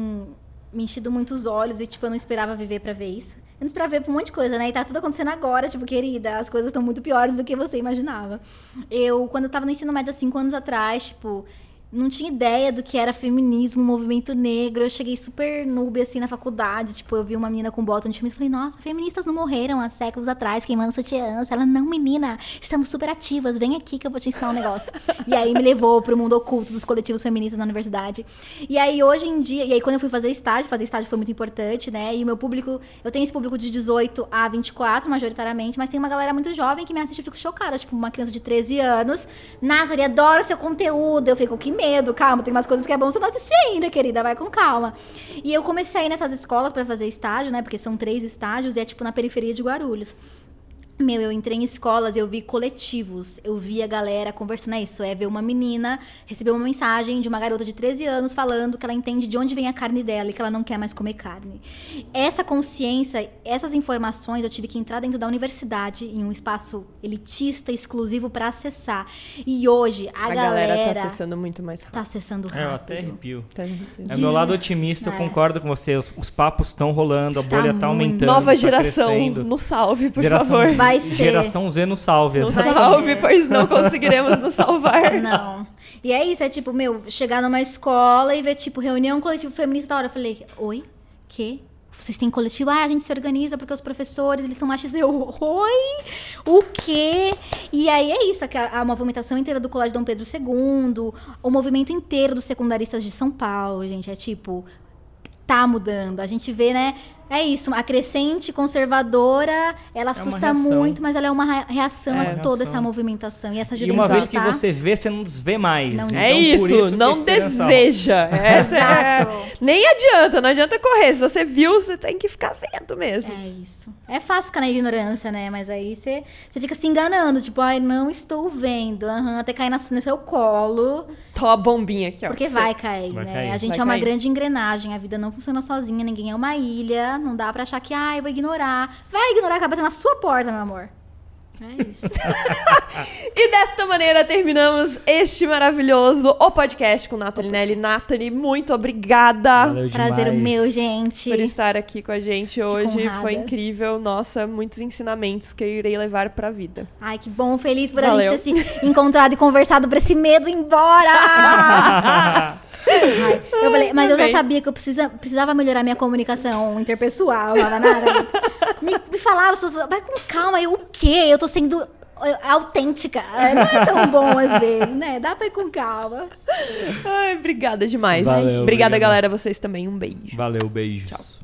me enchido muito os olhos e, tipo, eu não esperava viver pra ver isso. Eu não esperava ver pra um monte de coisa, né? E tá tudo acontecendo agora, tipo, querida, as coisas estão muito piores do que você imaginava. Eu, quando eu tava no ensino médio há cinco anos atrás, tipo, não tinha ideia do que era feminismo, movimento negro. Eu cheguei super noob, assim, na faculdade. Tipo, eu vi uma menina com bota no time e falei, nossa, feministas não morreram há séculos atrás, queimando sutiãs. Ela, não, menina, estamos super ativas, vem aqui que eu vou te ensinar um negócio. e aí me levou pro mundo oculto dos coletivos feministas na universidade. E aí, hoje em dia, e aí quando eu fui fazer estágio, fazer estágio foi muito importante, né? E o meu público, eu tenho esse público de 18 a 24, majoritariamente, mas tem uma galera muito jovem que me assiste e eu fico chocada. Tipo, uma criança de 13 anos. Nathalie, adoro seu conteúdo. Eu fico, que medo, calma, tem umas coisas que é bom você não assistir ainda, querida, vai com calma. E eu comecei a ir nessas escolas pra fazer estágio, né? Porque são três estágios e é tipo na periferia de Guarulhos. Meu, eu entrei em escolas, eu vi coletivos, eu vi a galera conversando, é isso, é ver uma menina receber uma mensagem de uma garota de 13 anos falando que ela entende de onde vem a carne dela e que ela não quer mais comer carne. Essa consciência, essas informações eu tive que entrar dentro da universidade, em um espaço elitista, exclusivo para acessar. E hoje a, A, galera, tá acessando muito mais tá rápido. acessando É, eu rápido. até arrepio. Tá- É meu lado otimista, eu É. concordo com você. Os, os papos estão rolando, a bolha tá, muito. aumentando. Nova tá geração, crescendo. no salve, por Geração, favor. Vai ser. Geração Z no salve. No salve, ser. pois não [LAUGHS] conseguiremos nos salvar. Não. E é isso, é tipo, meu, chegar numa escola e ver, tipo, reunião coletivo feminista da hora. Eu falei, oi? Que? Vocês têm coletivo? Ah, a gente se organiza porque os professores, eles são machistas. Eu, oi? O quê? E aí é isso, que a, a movimentação inteira do Colégio Dom Pedro II, o movimento inteiro dos secundaristas de São Paulo, gente, é tipo, tá mudando. A gente vê, né? É isso, a crescente conservadora, ela assusta reação. muito, mas ela é uma rea- reação É. a toda Reação. essa movimentação. E essa E juventude uma vez que tá... você vê, você não desvê mais. Não Então, É isso, a não. Essa [LAUGHS] é... Exato. Nem adianta, não adianta correr. Se você viu, você tem que ficar vendo mesmo. É isso. É fácil ficar na ignorância, né? Mas aí você você fica se enganando. Tipo, ai, não estou vendo. Aham, até cair na, no seu colo. Toma a bombinha aqui, ó. Porque vai cair, Vai né? cair. A gente Vai é uma cair. grande engrenagem. A vida não funciona sozinha. Ninguém é uma ilha. Não dá pra achar que, ai, eu vou ignorar. Vai ignorar, acaba batendo na sua porta, meu amor. É isso. [LAUGHS] E desta maneira terminamos este maravilhoso O Podcast com Nathalie Nelly. Nathalie, muito obrigada Valeu Prazer demais. meu, gente. por estar aqui com a gente hoje. Foi incrível. Nossa, muitos ensinamentos que eu irei levar pra vida. Ai, que bom, feliz por a Valeu. gente ter se encontrado e conversado pra esse medo ir embora. [LAUGHS] Ai, eu falei, mas eu já sabia que eu precisa, precisava melhorar minha comunicação interpessoal, nada. Me, me falava, as pessoas, vai com calma, eu o quê? Eu tô sendo eh, autêntica. Não é tão bom às vezes, né? Dá pra ir com calma. Ai, obrigada demais. Valeu, obrigada, obrigado. galera. Vocês também. Um beijo. Valeu, beijos.